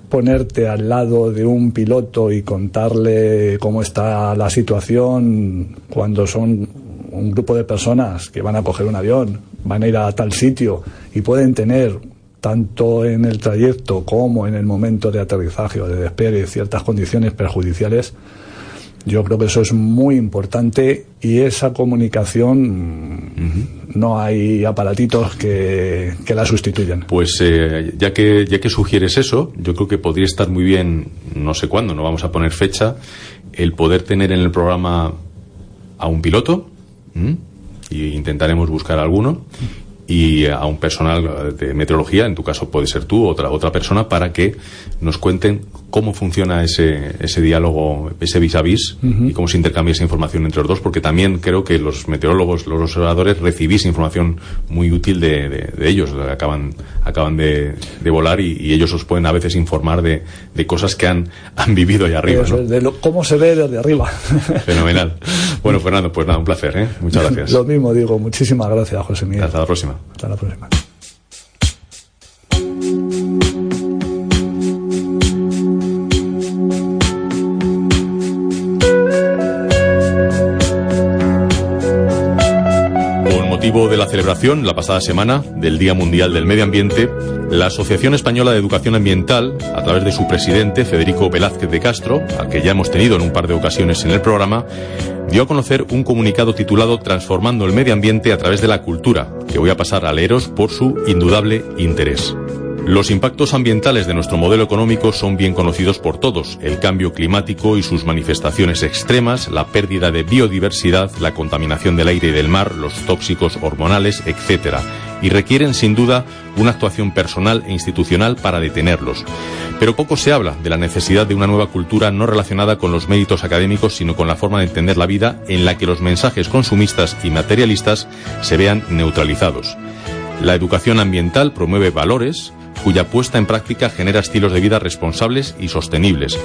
ponerte al lado de un piloto y contarle cómo está la situación cuando son un grupo de personas que van a coger un avión, van a ir a tal sitio y pueden tener tanto en el trayecto como en el momento de aterrizaje o de despegue ciertas condiciones perjudiciales, yo creo que eso es muy importante y esa comunicación no hay aparatitos que, la sustituyan. Pues eh, ya, que, ya que sugieres eso, yo creo que podría estar muy bien, no sé cuándo, no vamos a poner fecha, el poder tener en el programa a un piloto, y intentaremos buscar alguno, y a un personal de meteorología, en tu caso puede ser tú, otra, otra persona, para que nos cuenten cómo funciona ese, ese diálogo, ese vis a vis, y cómo se intercambia esa información entre los dos, porque también creo que los meteorólogos, los observadores, recibís información muy útil de, de, ellos, acaban, acaban de, de volar y, ellos os pueden a veces informar de, de cosas que han, han vivido allá arriba. De cómo se ve desde arriba. Fenomenal. Bueno, Fernando, pues nada, un placer, ¿eh? Muchas gracias. Lo mismo digo, muchísimas gracias, José Miguel. Hasta la próxima. Hasta la próxima. De la celebración la pasada semana del Día Mundial del Medio Ambiente, la Asociación Española de Educación Ambiental, a través de su presidente Federico Velázquez de Castro, al que ya hemos tenido en un par de ocasiones en el programa, dio a conocer un comunicado titulado Transformando el medio ambiente a través de la cultura, que voy a pasar a leeros por su indudable interés. Los impactos ambientales de nuestro modelo económico son bien conocidos por todos, el cambio climático y sus manifestaciones extremas, la pérdida de biodiversidad, la contaminación del aire y del mar, los tóxicos hormonales, etc. Y requieren sin duda una actuación personal e institucional para detenerlos. Pero poco se habla de la necesidad de una nueva cultura no relacionada con los méritos académicos, sino con la forma de entender la vida en la que los mensajes consumistas y materialistas se vean neutralizados. La educación ambiental promueve valores, cuya puesta en práctica genera estilos de vida responsables y sostenibles.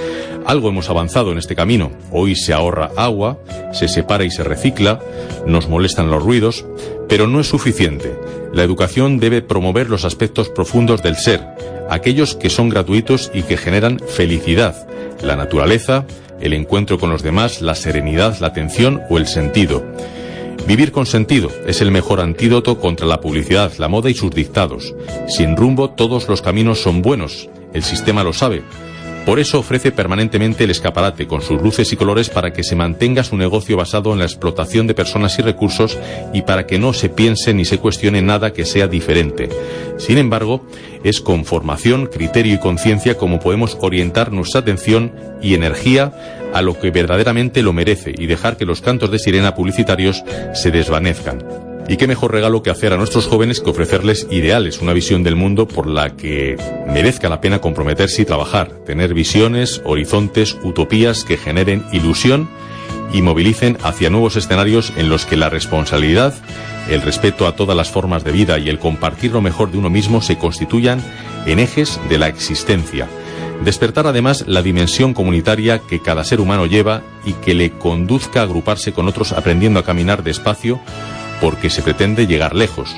Algo hemos avanzado en este camino. Hoy se ahorra agua, se separa y se recicla, nos molestan los ruidos, pero no es suficiente. La educación debe promover los aspectos profundos del ser, aquellos que son gratuitos y que generan felicidad, la naturaleza, el encuentro con los demás, la serenidad, la atención o el sentido. Vivir con sentido es el mejor antídoto contra la publicidad, la moda y sus dictados. Sin rumbo todos los caminos son buenos, el sistema lo sabe, Por eso ofrece permanentemente el escaparate con sus luces y colores para que se mantenga su negocio basado en la explotación de personas y recursos y para que no se piense ni se cuestione nada que sea diferente. Sin embargo, es con formación, criterio y conciencia como podemos orientar nuestra atención y energía a lo que verdaderamente lo merece y dejar que los cantos de sirena publicitarios se desvanezcan. Y qué mejor regalo que hacer a nuestros jóvenes que ofrecerles ideales, una visión del mundo por la que merezca la pena comprometerse y trabajar, tener visiones, horizontes, utopías que generen ilusión y movilicen hacia nuevos escenarios en los que la responsabilidad, el respeto a todas las formas de vida y el compartir lo mejor de uno mismo se constituyan en ejes de la existencia. Despertar además la dimensión comunitaria que cada ser humano lleva y que le conduzca a agruparse con otros aprendiendo a caminar despacio porque se pretende llegar lejos.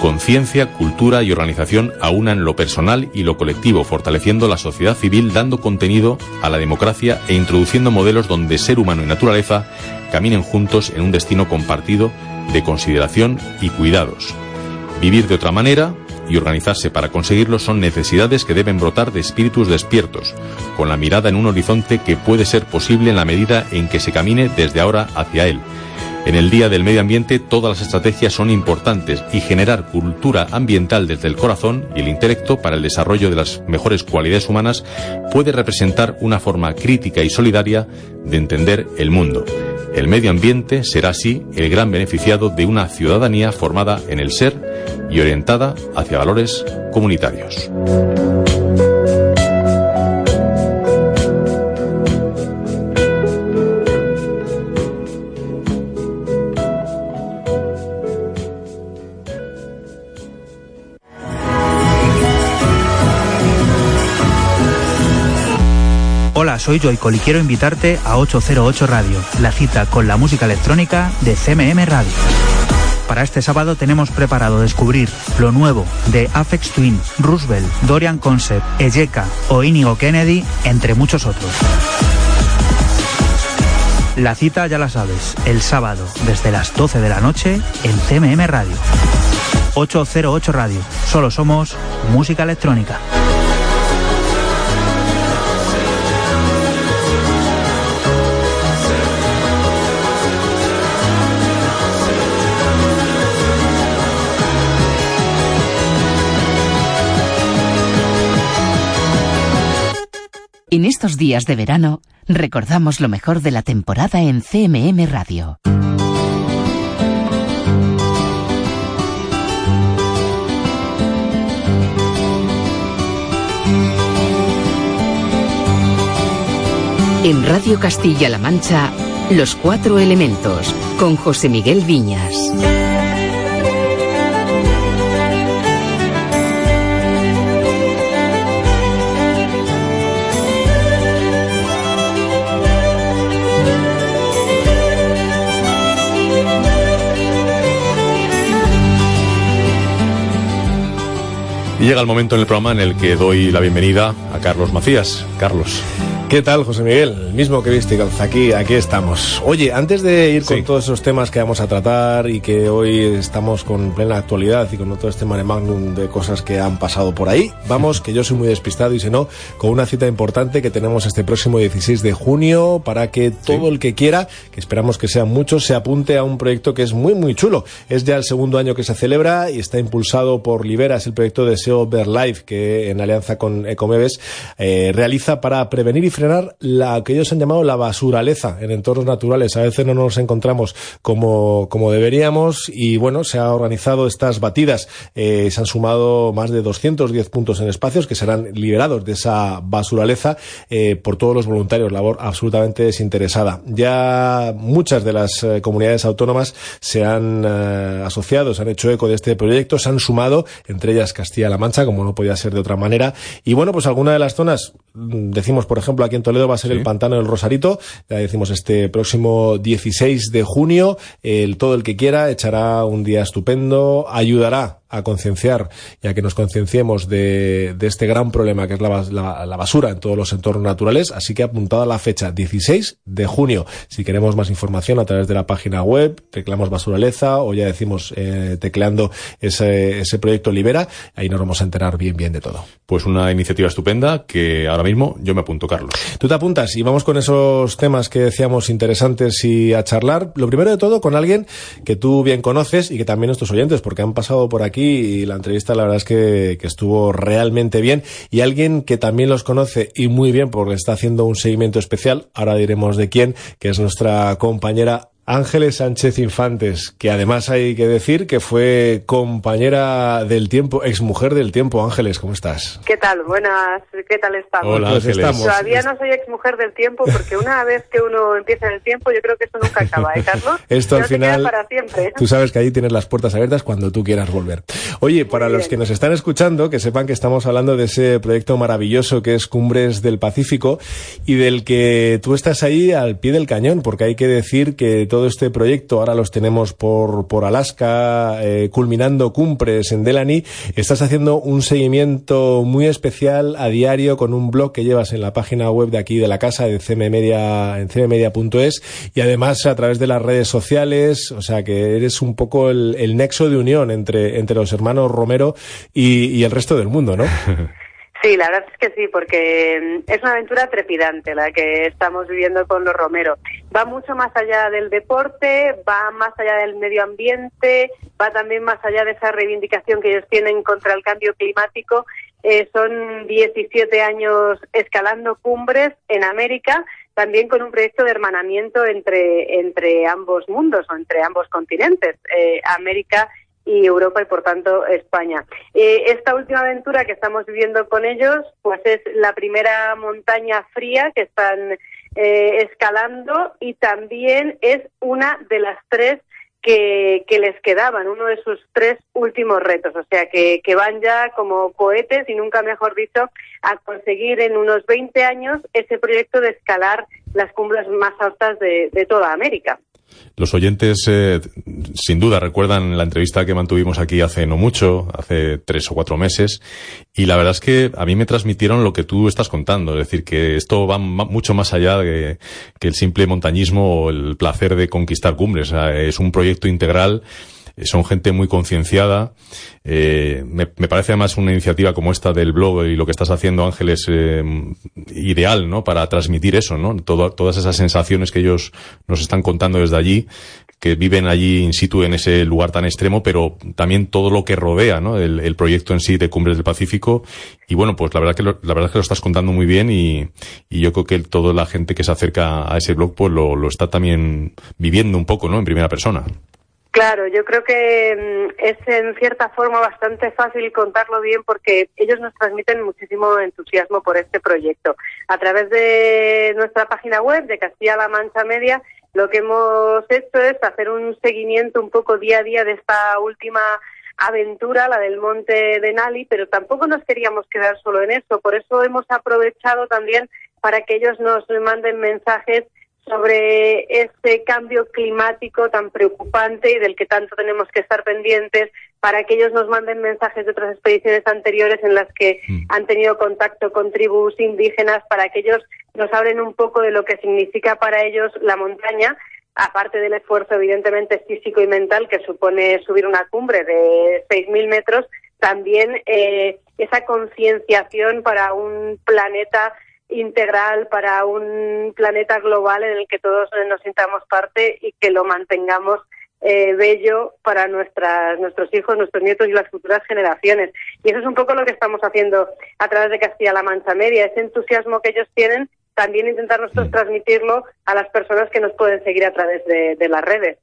Conciencia, cultura y organización aunan lo personal y lo colectivo, fortaleciendo la sociedad civil, dando contenido a la democracia e introduciendo modelos donde ser humano y naturaleza caminen juntos en un destino compartido de consideración y cuidados. Vivir de otra manera y organizarse para conseguirlo son necesidades que deben brotar de espíritus despiertos, con la mirada en un horizonte que puede ser posible en la medida en que se camine desde ahora hacia él en el Día del Medio Ambiente todas las estrategias son importantes y generar cultura ambiental desde el corazón y el intelecto para el desarrollo de las mejores cualidades humanas puede representar una forma crítica y solidaria de entender el mundo. El medio ambiente será así el gran beneficiado de una ciudadanía formada en el ser y orientada hacia valores comunitarios. Soy Joycol y quiero invitarte a 808 Radio, la cita con la música electrónica de CMM Radio. Para este sábado tenemos preparado descubrir lo nuevo de Afex Twin, Roosevelt, Dorian Concept, Ejeka o Inigo Kennedy, entre muchos otros. La cita ya la sabes, el sábado desde las 12 de la noche en CMM Radio. 808 Radio, solo somos música electrónica. En estos días de verano, recordamos lo mejor de la temporada en CMM Radio. En Radio Castilla-La Mancha, Los Cuatro Elementos, con José Miguel Viñas. Y llega el momento en el programa en el que doy la bienvenida a Carlos Macías. Carlos. ¿Qué tal, José Miguel? El mismo que viste, aquí, aquí estamos. Oye, antes de ir con todos esos temas que vamos a tratar y que hoy estamos con plena actualidad y con todo este mare magnum de cosas que han pasado por ahí, vamos, que yo soy muy despistado y si no, con una cita importante que tenemos este próximo 16 de junio para que todo el que quiera, que esperamos que sean muchos, se apunte a un proyecto que es muy, muy chulo. Es ya el segundo año que se celebra y está impulsado por Libera, es el proyecto de SEO Life que en alianza con Ecomeves eh, realiza para prevenir y la que ellos han llamado la basuraleza en entornos naturales. A veces no nos encontramos como, como deberíamos y bueno, se ha organizado estas batidas. Eh, se han sumado más de 210 puntos en espacios que serán liberados de esa basuraleza eh, por todos los voluntarios. Labor absolutamente desinteresada. Ya muchas de las eh, comunidades autónomas se han asociado, se han hecho eco de este proyecto, se han sumado, entre ellas Castilla-La Mancha, como no podía ser de otra manera. Y bueno, pues alguna de las zonas, mm, decimos por ejemplo aquí en Toledo, va a ser el pantano del Rosarito. Ya decimos este próximo 16 de junio. El, todo el que quiera echará un día estupendo, ayudará a concienciar y a que nos concienciemos de, de, este gran problema que es la, la, la, basura en todos los entornos naturales. Así que apuntada la fecha 16 de junio. Si queremos más información a través de la página web, tecleamos basuraleza o ya decimos eh, tecleando ese, ese proyecto Libera, ahí nos vamos a enterar bien bien de todo. Pues una iniciativa estupenda que ahora mismo yo me apunto, Carlos. Tú te apuntas y vamos con esos temas que decíamos interesantes y a charlar. Lo primero de todo con alguien que tú bien conoces y que también nuestros oyentes, porque han pasado por aquí y la entrevista la verdad es que, que estuvo realmente bien. Y alguien que también los conoce y muy bien porque está haciendo un seguimiento especial, ahora diremos de quién, que es nuestra compañera Ángeles Sánchez Infantes, que además hay que decir que fue compañera del tiempo, exmujer del tiempo. Ángeles, ¿cómo estás? ¿Qué tal? Buenas, ¿qué tal estamos? Hola, Pues Ángeles. estamos. Todavía no soy exmujer del tiempo porque una vez que uno empieza en el tiempo, yo creo que eso nunca acaba, ¿eh, Carlos? Esto al No final, queda para siempre. tú sabes que ahí tienes las puertas abiertas cuando tú quieras volver. Oye, para los que nos están escuchando, que sepan que estamos hablando de ese proyecto maravilloso que es Cumbres del Pacífico y del que tú estás ahí al pie del cañón, porque hay que decir que todo este proyecto, ahora los tenemos por, por Alaska, eh, culminando cumbres en Delany, estás haciendo un seguimiento muy especial a diario con un blog que llevas en la página web de aquí de la casa, de cmmedia, en cmmedia.es, y además a través de las redes sociales, o sea que eres un poco el, el nexo de unión entre, entre los hermanos Romero y, y el resto del mundo, ¿no? Sí, la verdad es que sí, porque mm, es una aventura trepidante la que estamos viviendo con los Romero. Va mucho más allá del deporte, va más allá del medio ambiente, va también más allá de esa reivindicación que ellos tienen contra el cambio climático. Eh, son 17 años escalando cumbres en América, también con un proyecto de hermanamiento entre, entre ambos mundos o entre ambos continentes, eh, América y Europa y por tanto España. Eh, esta última aventura que estamos viviendo con ellos, pues es la primera montaña fría que están eh, escalando y también es una de las tres que, que les quedaban, uno de sus tres últimos retos, o sea que, que van ya como cohetes y nunca mejor dicho a conseguir en unos 20 años ese proyecto de escalar las cumbres más altas de, de toda América. Los oyentes, eh, sin duda, recuerdan la entrevista que mantuvimos aquí hace no mucho, hace tres o cuatro meses, y la verdad es que a mí me transmitieron lo que tú estás contando, es decir, que esto va mucho más allá de, que el simple montañismo o el placer de conquistar cumbres. Es un proyecto integral son gente muy concienciada. Eh, me, me parece además una iniciativa como esta del blog y lo que estás haciendo, Ángeles, eh, ideal, ¿no? Para transmitir eso, ¿no? Todas esas sensaciones que ellos nos están contando desde allí, que viven allí in situ en ese lugar tan extremo, pero también todo lo que rodea, ¿no? El, el proyecto en sí de Cumbres del Pacífico. Y bueno, pues la verdad que lo, la verdad que lo estás contando muy bien y, y yo creo que toda la gente que se acerca a ese blog, pues lo, lo está también viviendo un poco, ¿no? En primera persona. Claro, yo creo que mm, es en cierta forma bastante fácil contarlo bien porque ellos nos transmiten muchísimo entusiasmo por este proyecto. A través de nuestra página web de Castilla-La Mancha Media, lo que hemos hecho es hacer un seguimiento un poco día a día de esta última aventura, la del Monte de Nali, pero tampoco nos queríamos quedar solo en eso. Por eso hemos aprovechado también para que ellos nos manden mensajes sobre este cambio climático tan preocupante y del que tanto tenemos que estar pendientes, para que ellos nos manden mensajes de otras expediciones anteriores en las que han tenido contacto con tribus indígenas, para que ellos nos hablen un poco de lo que significa para ellos la montaña, aparte del esfuerzo evidentemente físico y mental que supone subir una cumbre de 6.000 metros, también eh, esa concienciación para un planeta integral para un planeta global en el que todos nos sintamos parte y que lo mantengamos eh, bello para nuestras, nuestros hijos, nuestros nietos y las futuras generaciones. Y eso es un poco lo que estamos haciendo a través de Castilla-La Mancha Media, ese entusiasmo que ellos tienen, también intentar nosotros transmitirlo a las personas que nos pueden seguir a través de, de las redes.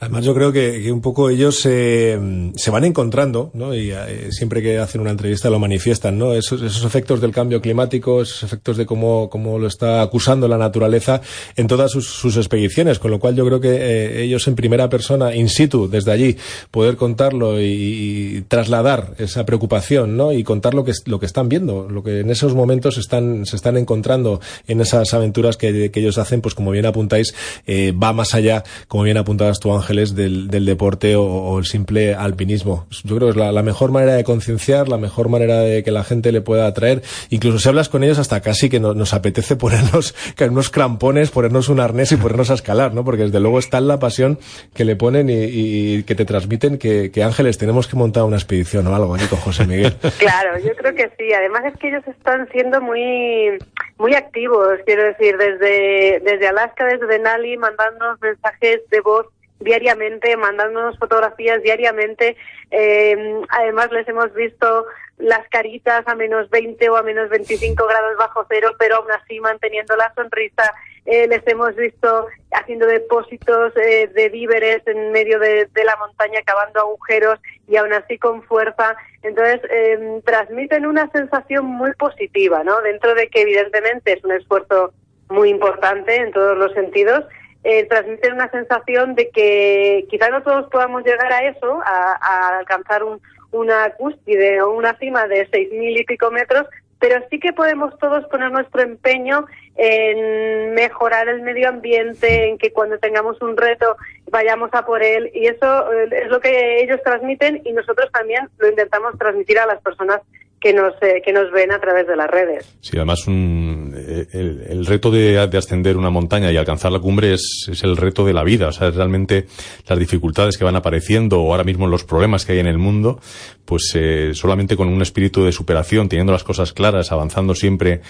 Además, yo creo que, que un poco ellos eh, se van encontrando, ¿no? Y eh, siempre que hacen una entrevista lo manifiestan, ¿no? Esos, esos efectos del cambio climático, esos efectos de cómo, cómo lo está acusando la naturaleza en todas sus, sus expediciones. Con lo cual, yo creo que eh, ellos en primera persona, in situ, desde allí, poder contarlo y, trasladar esa preocupación, ¿no? Y contar lo que, lo que están viendo, lo que en esos momentos están, se están encontrando en esas aventuras que, que ellos hacen, pues como bien apuntáis, eh, va más allá, como bien apuntabas tú, Ángel Ángeles del, deporte o, el simple alpinismo. Yo creo que es la, mejor manera de concienciar, la mejor manera de que la gente le pueda atraer. Incluso si hablas con ellos hasta casi que nos apetece ponernos unos crampones, ponernos un arnés y ponernos a escalar, ¿no? Porque desde luego está la pasión que le ponen y, que te transmiten que, Ángeles tenemos que montar una expedición o algo, con José Miguel. Claro, yo creo que sí. Además es que ellos están siendo muy muy activos, quiero decir, desde, desde Alaska, desde Denali, mandándonos mensajes de voz diariamente, mandándonos fotografías diariamente. Eh, además, les hemos visto las caritas a menos 20 o a menos 25 grados bajo cero, pero aún así manteniendo la sonrisa. Eh, les hemos visto haciendo depósitos eh, de víveres en medio de, la montaña, cavando agujeros y aún así con fuerza. Entonces, em, transmiten una sensación muy positiva, ¿no? Dentro de que evidentemente es un esfuerzo muy importante en todos los sentidos, eh, transmiten una sensación de que quizá no todos podamos llegar a eso, a alcanzar un, una cúspide o una cima de seis mil y pico metros, pero sí que podemos todos poner nuestro empeño en mejorar el medio ambiente, en que cuando tengamos un reto vayamos a por él y eso eh, es lo que ellos transmiten y nosotros también lo intentamos transmitir a las personas que nos, eh, que nos ven a través de las redes. Sí, además un, eh, el, reto de, ascender una montaña y alcanzar la cumbre es, es, el reto de la vida. O sea, realmente las dificultades que van apareciendo o ahora mismo los problemas que hay en el mundo, pues eh, solamente con un espíritu de superación, teniendo las cosas claras, avanzando siempre,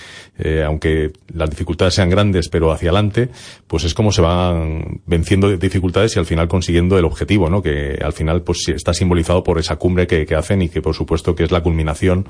aunque las dificultades sean grandes, pero hacia adelante, pues es como se van venciendo dificultades y al final consiguiendo el objetivo, ¿no? Que al final pues está simbolizado por esa cumbre que, que hacen y que por supuesto que es la culminación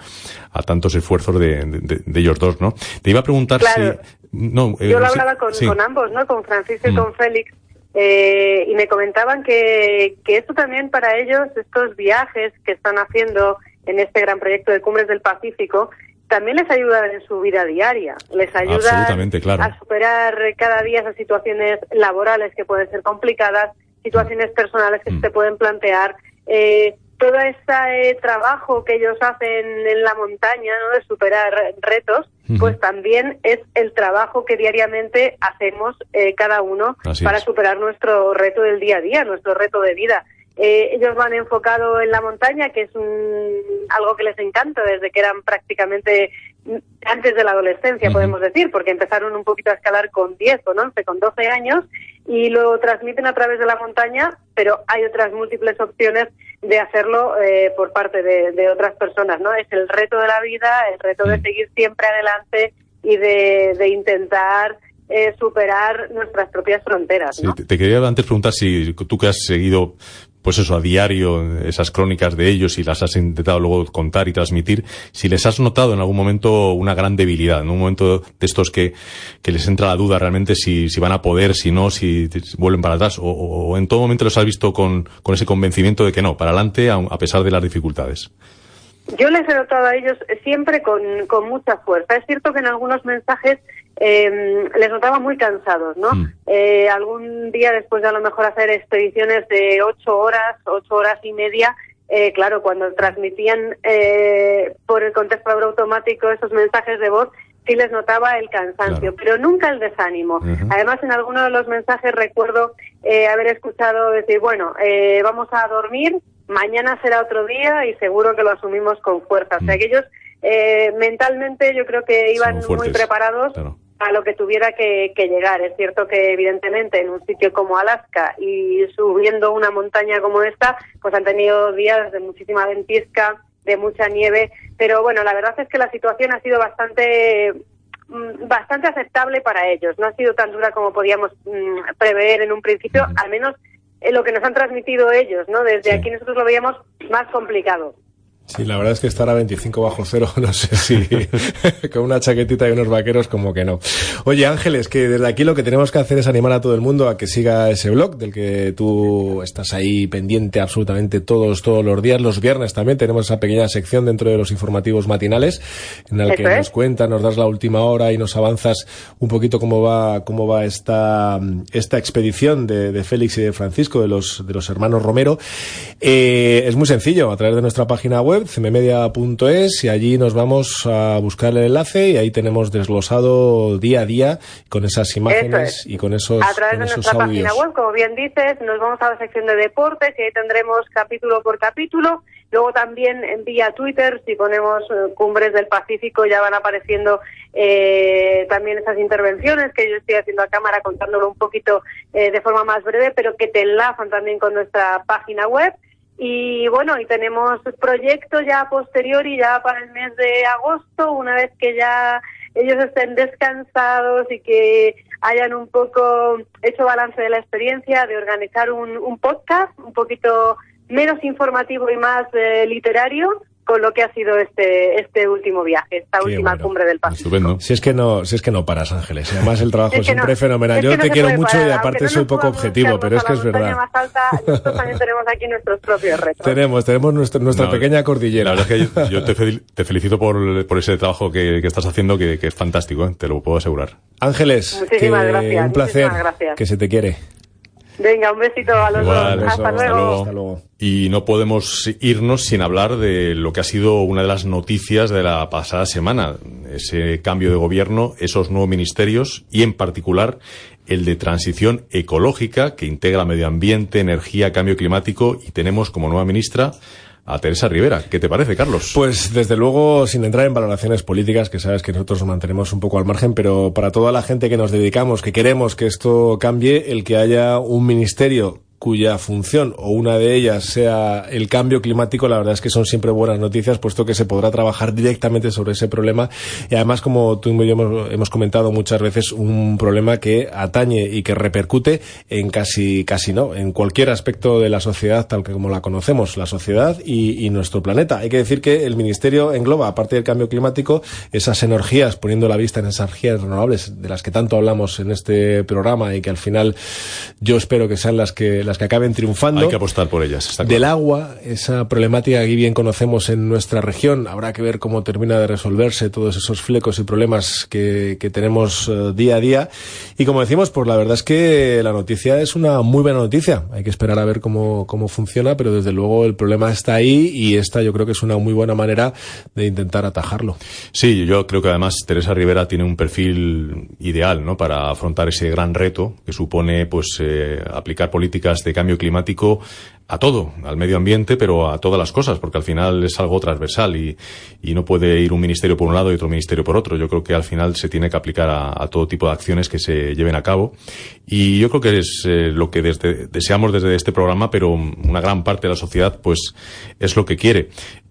a tantos esfuerzos de, ellos dos, ¿no? Te iba a preguntar si... No, eh, Yo lo hablaba con, ambos, ¿no? Con Francisco y mm. con Félix. Eh, y me comentaban que, que esto también para ellos, estos viajes que están haciendo en este gran proyecto de Cumbres del Pacífico, también les ayuda en su vida diaria. Les ayuda a superar cada día esas situaciones laborales que pueden ser complicadas, situaciones personales que mm. se pueden plantear. Eh, todo ese trabajo que ellos hacen en la montaña, ¿no? de superar retos, pues también es el trabajo que diariamente hacemos eh, cada uno para superar nuestro reto del día a día, nuestro reto de vida. Eh, ellos van enfocado en la montaña, que es algo que les encanta desde que eran prácticamente antes de la adolescencia, podemos decir, porque empezaron un poquito a escalar con 10, con 11, con 12 años y lo transmiten a través de la montaña, pero hay otras múltiples opciones de hacerlo eh, por parte de, otras personas, ¿no? Es el reto de la vida, el reto de seguir siempre adelante y de, intentar eh, superar nuestras propias fronteras. ¿no? te, te, quería antes preguntar si tú que has seguido pues eso, a diario, esas crónicas de ellos y las has intentado luego contar y transmitir, si les has notado en algún momento una gran debilidad, en un momento de estos que, que les entra la duda realmente si, si van a poder, si no, si vuelven para atrás, o, en todo momento los has visto con, con ese convencimiento de que no, para adelante a pesar de las dificultades. Yo les he notado a ellos siempre con, con mucha fuerza. Es cierto que en algunos mensajes eh, les notaba muy cansados, ¿no? Mm. Eh, algún día después de a lo mejor hacer expediciones de ocho horas, ocho horas y media, eh, claro, cuando transmitían eh, por el contestador automático esos mensajes de voz, sí les notaba el cansancio, pero nunca el desánimo. Además, en alguno de los mensajes recuerdo eh, haber escuchado decir, bueno, eh, vamos a dormir, mañana será otro día y seguro que lo asumimos con fuerza. O sea, mm. que ellos eh, mentalmente yo creo que iban muy preparados a lo que tuviera que, llegar. Es cierto que evidentemente en un sitio como Alaska y subiendo una montaña como esta, pues han tenido días de muchísima ventisca, de mucha nieve, pero bueno, la verdad es que la situación ha sido bastante mm, bastante aceptable para ellos. No ha sido tan dura como podíamos mm, prever en un principio, al menos en lo que nos han transmitido ellos, ¿no? Desde aquí nosotros lo veíamos más complicado. Sí, la verdad es que estar a 25 bajo cero, no sé si con una chaquetita y unos vaqueros como que no. Oye, Ángeles, que desde aquí lo que tenemos que hacer es animar a todo el mundo a que siga ese blog del que tú estás ahí pendiente absolutamente todos, todos los días. Los viernes también tenemos esa pequeña sección dentro de los informativos matinales en la que nos cuentas, nos das la última hora y nos avanzas un poquito cómo va, cómo va esta, esta expedición de, de Félix y de Francisco, de los, de los hermanos Romero. Eh, es muy sencillo, a través de nuestra página web web, cmmedia.es, y allí nos vamos a buscar el enlace y ahí tenemos desglosado día a día con esas imágenes y con esos A través de nuestra página web, como bien dices, nos vamos a la sección de deportes y ahí tendremos capítulo por capítulo. Luego también en vía Twitter, si ponemos eh, Cumbres del Pacífico, ya van apareciendo eh, también esas intervenciones que yo estoy haciendo a cámara contándolo un poquito eh, de forma más breve, pero que te enlazan también con nuestra página web. Y bueno, y tenemos proyectos ya posterior y ya para el mes de agosto, una vez que ya ellos estén descansados y que hayan un poco hecho balance de la experiencia, de organizar un, un podcast un poquito menos informativo y más eh, literario con lo que ha sido este este último viaje, esta última cumbre del Pacífico. Si es que no, si es que no paras, Ángeles. Además el trabajo es, siempre fenomenal. Yo te quiero mucho y aparte soy poco objetivo, pero es que es verdad. Más alta, nosotros también tenemos aquí nuestros propios retos. Tenemos, tenemos nuestra pequeña cordillera. La verdad es que yo, te, felicito por, por, ese trabajo que, que estás haciendo, que, que es fantástico, ¿eh? te lo puedo asegurar. Ángeles, gracias, un placer, que se te quiere. Venga, un besito a los dos. Hasta, luego. hasta, luego. Y no podemos irnos sin hablar de lo que ha sido una de las noticias de la pasada semana, ese cambio de gobierno, esos nuevos ministerios y en particular el de transición ecológica que integra medio ambiente, energía, cambio climático y tenemos como nueva ministra a Teresa Rivera. ¿Qué te parece, Carlos? Pues desde luego, sin entrar en valoraciones políticas, que sabes que nosotros nos mantenemos un poco al margen, pero para toda la gente que nos dedicamos, que queremos que esto cambie, el que haya un ministerio cuya función o una de ellas sea el cambio climático, la verdad es que son siempre buenas noticias, puesto que se podrá trabajar directamente sobre ese problema y además, como tú y yo hemos, comentado muchas veces, un problema que atañe y que repercute en casi, casi no, en cualquier aspecto de la sociedad tal que como la conocemos, la sociedad y, y nuestro planeta. Hay que decir que el Ministerio engloba, aparte del cambio climático, esas energías, poniendo la vista en esas energías renovables de las que tanto hablamos en este programa y que al final yo espero que sean las que las que acaben triunfando. Hay que apostar por ellas. Está Del agua, esa problemática que bien conocemos en nuestra región, habrá que ver cómo termina de resolverse todos esos flecos y problemas que, que tenemos uh, día a día. Y como decimos, pues la verdad es que la noticia es una muy buena noticia. Hay que esperar a ver cómo, cómo funciona, pero desde luego el problema está ahí y esta yo creo que es una muy buena manera de intentar atajarlo. Sí, yo creo que además Teresa Rivera tiene un perfil ideal, ¿no? Para afrontar ese gran reto que supone, pues, eh, aplicar políticas de cambio climático a todo, al medio ambiente, pero a todas las cosas, porque al final es algo transversal y, y no puede ir un ministerio por un lado y otro ministerio por otro. Yo creo que al final se tiene que aplicar a, todo tipo de acciones que se lleven a cabo. Y yo creo que es eh, lo que deseamos desde este programa, pero una gran parte de la sociedad, pues, es lo que quiere.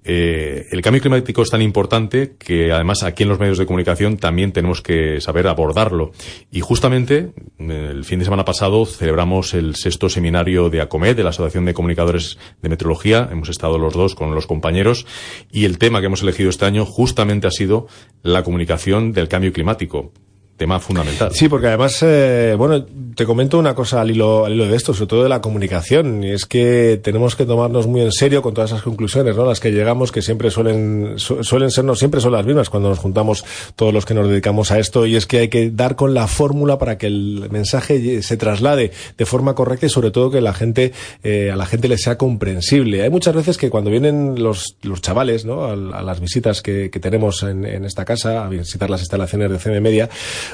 Eh, el cambio climático es tan importante que además aquí en los medios de comunicación también tenemos que saber abordarlo. Y justamente el fin de semana pasado celebramos el sexto seminario de ACOMED, de la Asociación de Comunicadores de Meteorología. Hemos estado los dos con los compañeros y el tema que hemos elegido este año justamente ha sido la comunicación del cambio climático tema fundamental. Sí, porque además, eh, bueno, te comento una cosa al hilo, al hilo de esto, sobre todo de la comunicación, y es que tenemos que tomarnos muy en serio con todas esas conclusiones, ¿no? Las que llegamos, que siempre suelen, su, suelen ser, no siempre son las mismas cuando nos juntamos todos los que nos dedicamos a esto, y es que hay que dar con la fórmula para que el mensaje se traslade de forma correcta y sobre todo que la gente, eh, a la gente le sea comprensible. Hay muchas veces que cuando vienen los, los chavales, ¿no? A, a las visitas que, que tenemos en, en, esta casa, a visitar las instalaciones de CM Media,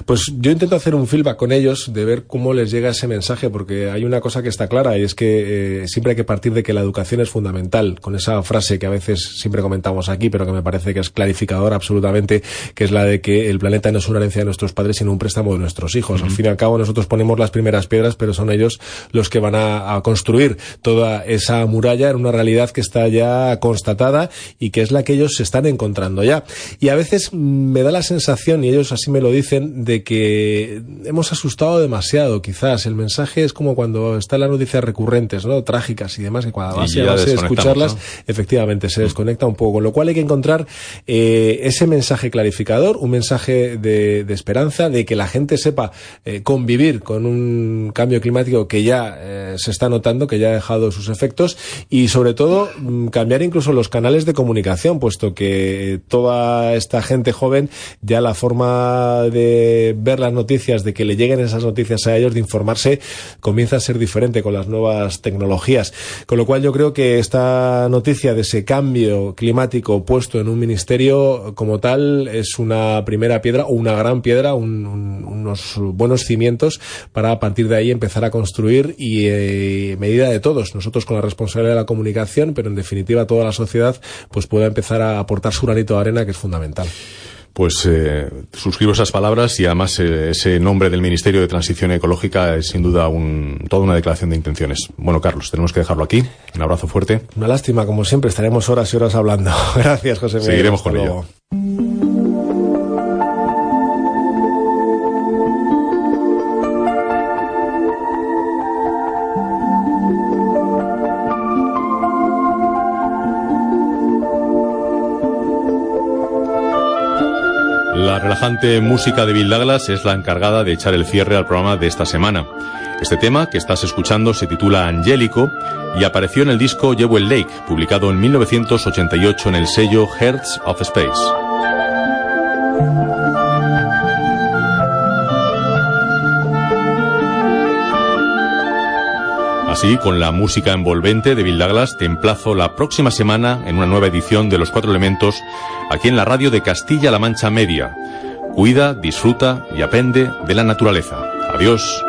pues yo intento hacer un feedback con ellos de ver cómo les llega ese mensaje, porque hay una cosa que está clara y es que eh, siempre hay que partir de que la educación es fundamental, con esa frase que a veces siempre comentamos aquí, pero que me parece que es clarificadora absolutamente, que es la de que el planeta no es una herencia de nuestros padres, sino un préstamo de nuestros hijos. Uh -huh. Al fin y al cabo nosotros ponemos las primeras piedras, pero son ellos los que van a, a construir toda esa muralla en una realidad que está ya constatada y que es la que ellos se están encontrando ya. Y a veces me da la sensación, y ellos así me lo dicen, de que hemos asustado demasiado, quizás. El mensaje es como cuando están las noticias recurrentes, ¿no? Trágicas y demás, que cuando vas a base de escucharlas, ¿no? efectivamente, se desconecta un poco. Con lo cual hay que encontrar eh, ese mensaje clarificador, un mensaje de, de, esperanza, de que la gente sepa eh, convivir con un cambio climático que ya eh, se está notando, que ya ha dejado sus efectos, y sobre todo mm, cambiar incluso los canales de comunicación, puesto que toda esta gente joven ya la forma de ver las noticias, de que le lleguen esas noticias a ellos, de informarse, comienza a ser diferente con las nuevas tecnologías. Con lo cual yo creo que esta noticia de ese cambio climático puesto en un ministerio como tal es una primera piedra o una gran piedra, unos buenos cimientos para a partir de ahí empezar a construir y eh, medida de todos, nosotros con la responsabilidad de la comunicación, pero en definitiva toda la sociedad pues pueda empezar a aportar su granito de arena que es fundamental. Pues eh, suscribo esas palabras y además eh, ese nombre del Ministerio de Transición Ecológica es sin duda un, toda una declaración de intenciones. Bueno, Carlos, tenemos que dejarlo aquí. Un abrazo fuerte. Una lástima, como siempre, estaremos horas y horas hablando. Gracias, José Miguel. Seguiremos con ello. La relajante música de Bill Douglas es la encargada de echar el cierre al programa de esta semana. Este tema que estás escuchando se titula Angélico y apareció en el disco Llevo el Lake, publicado en 1988 en el sello Hearts of Space. Así, con la música envolvente de Bill te emplazo la próxima semana en una nueva edición de Los Cuatro Elementos, aquí en la radio de Castilla-La Mancha Media. Cuida, disfruta y aprende de la naturaleza. Adiós.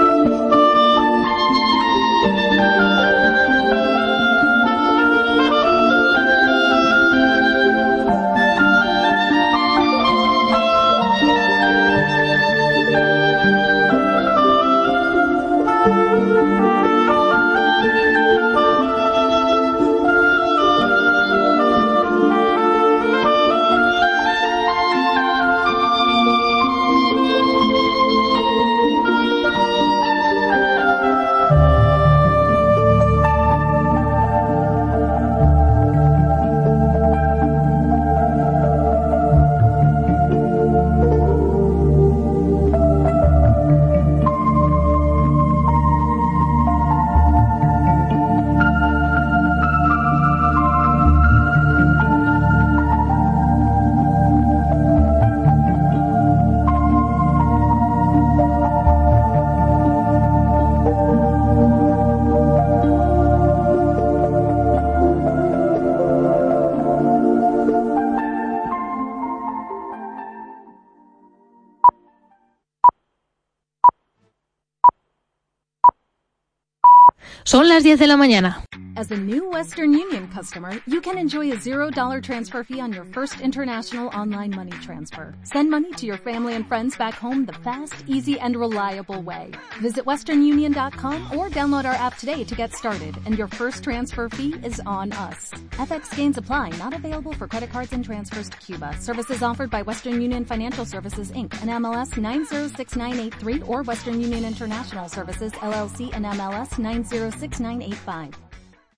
Mañana. As a new Western Union customer, you can enjoy a $0 transfer fee on your first international online money transfer. Send money to your family and friends back home the fast, easy, and reliable way. Visit westernunion.com or download our app today to get started, and your first transfer fee is on us. FX gains apply, not available for credit cards and transfers to Cuba. Services offered by Western Union Financial Services Inc. and MLS 906983 or Western Union International Services LLC and MLS 906985.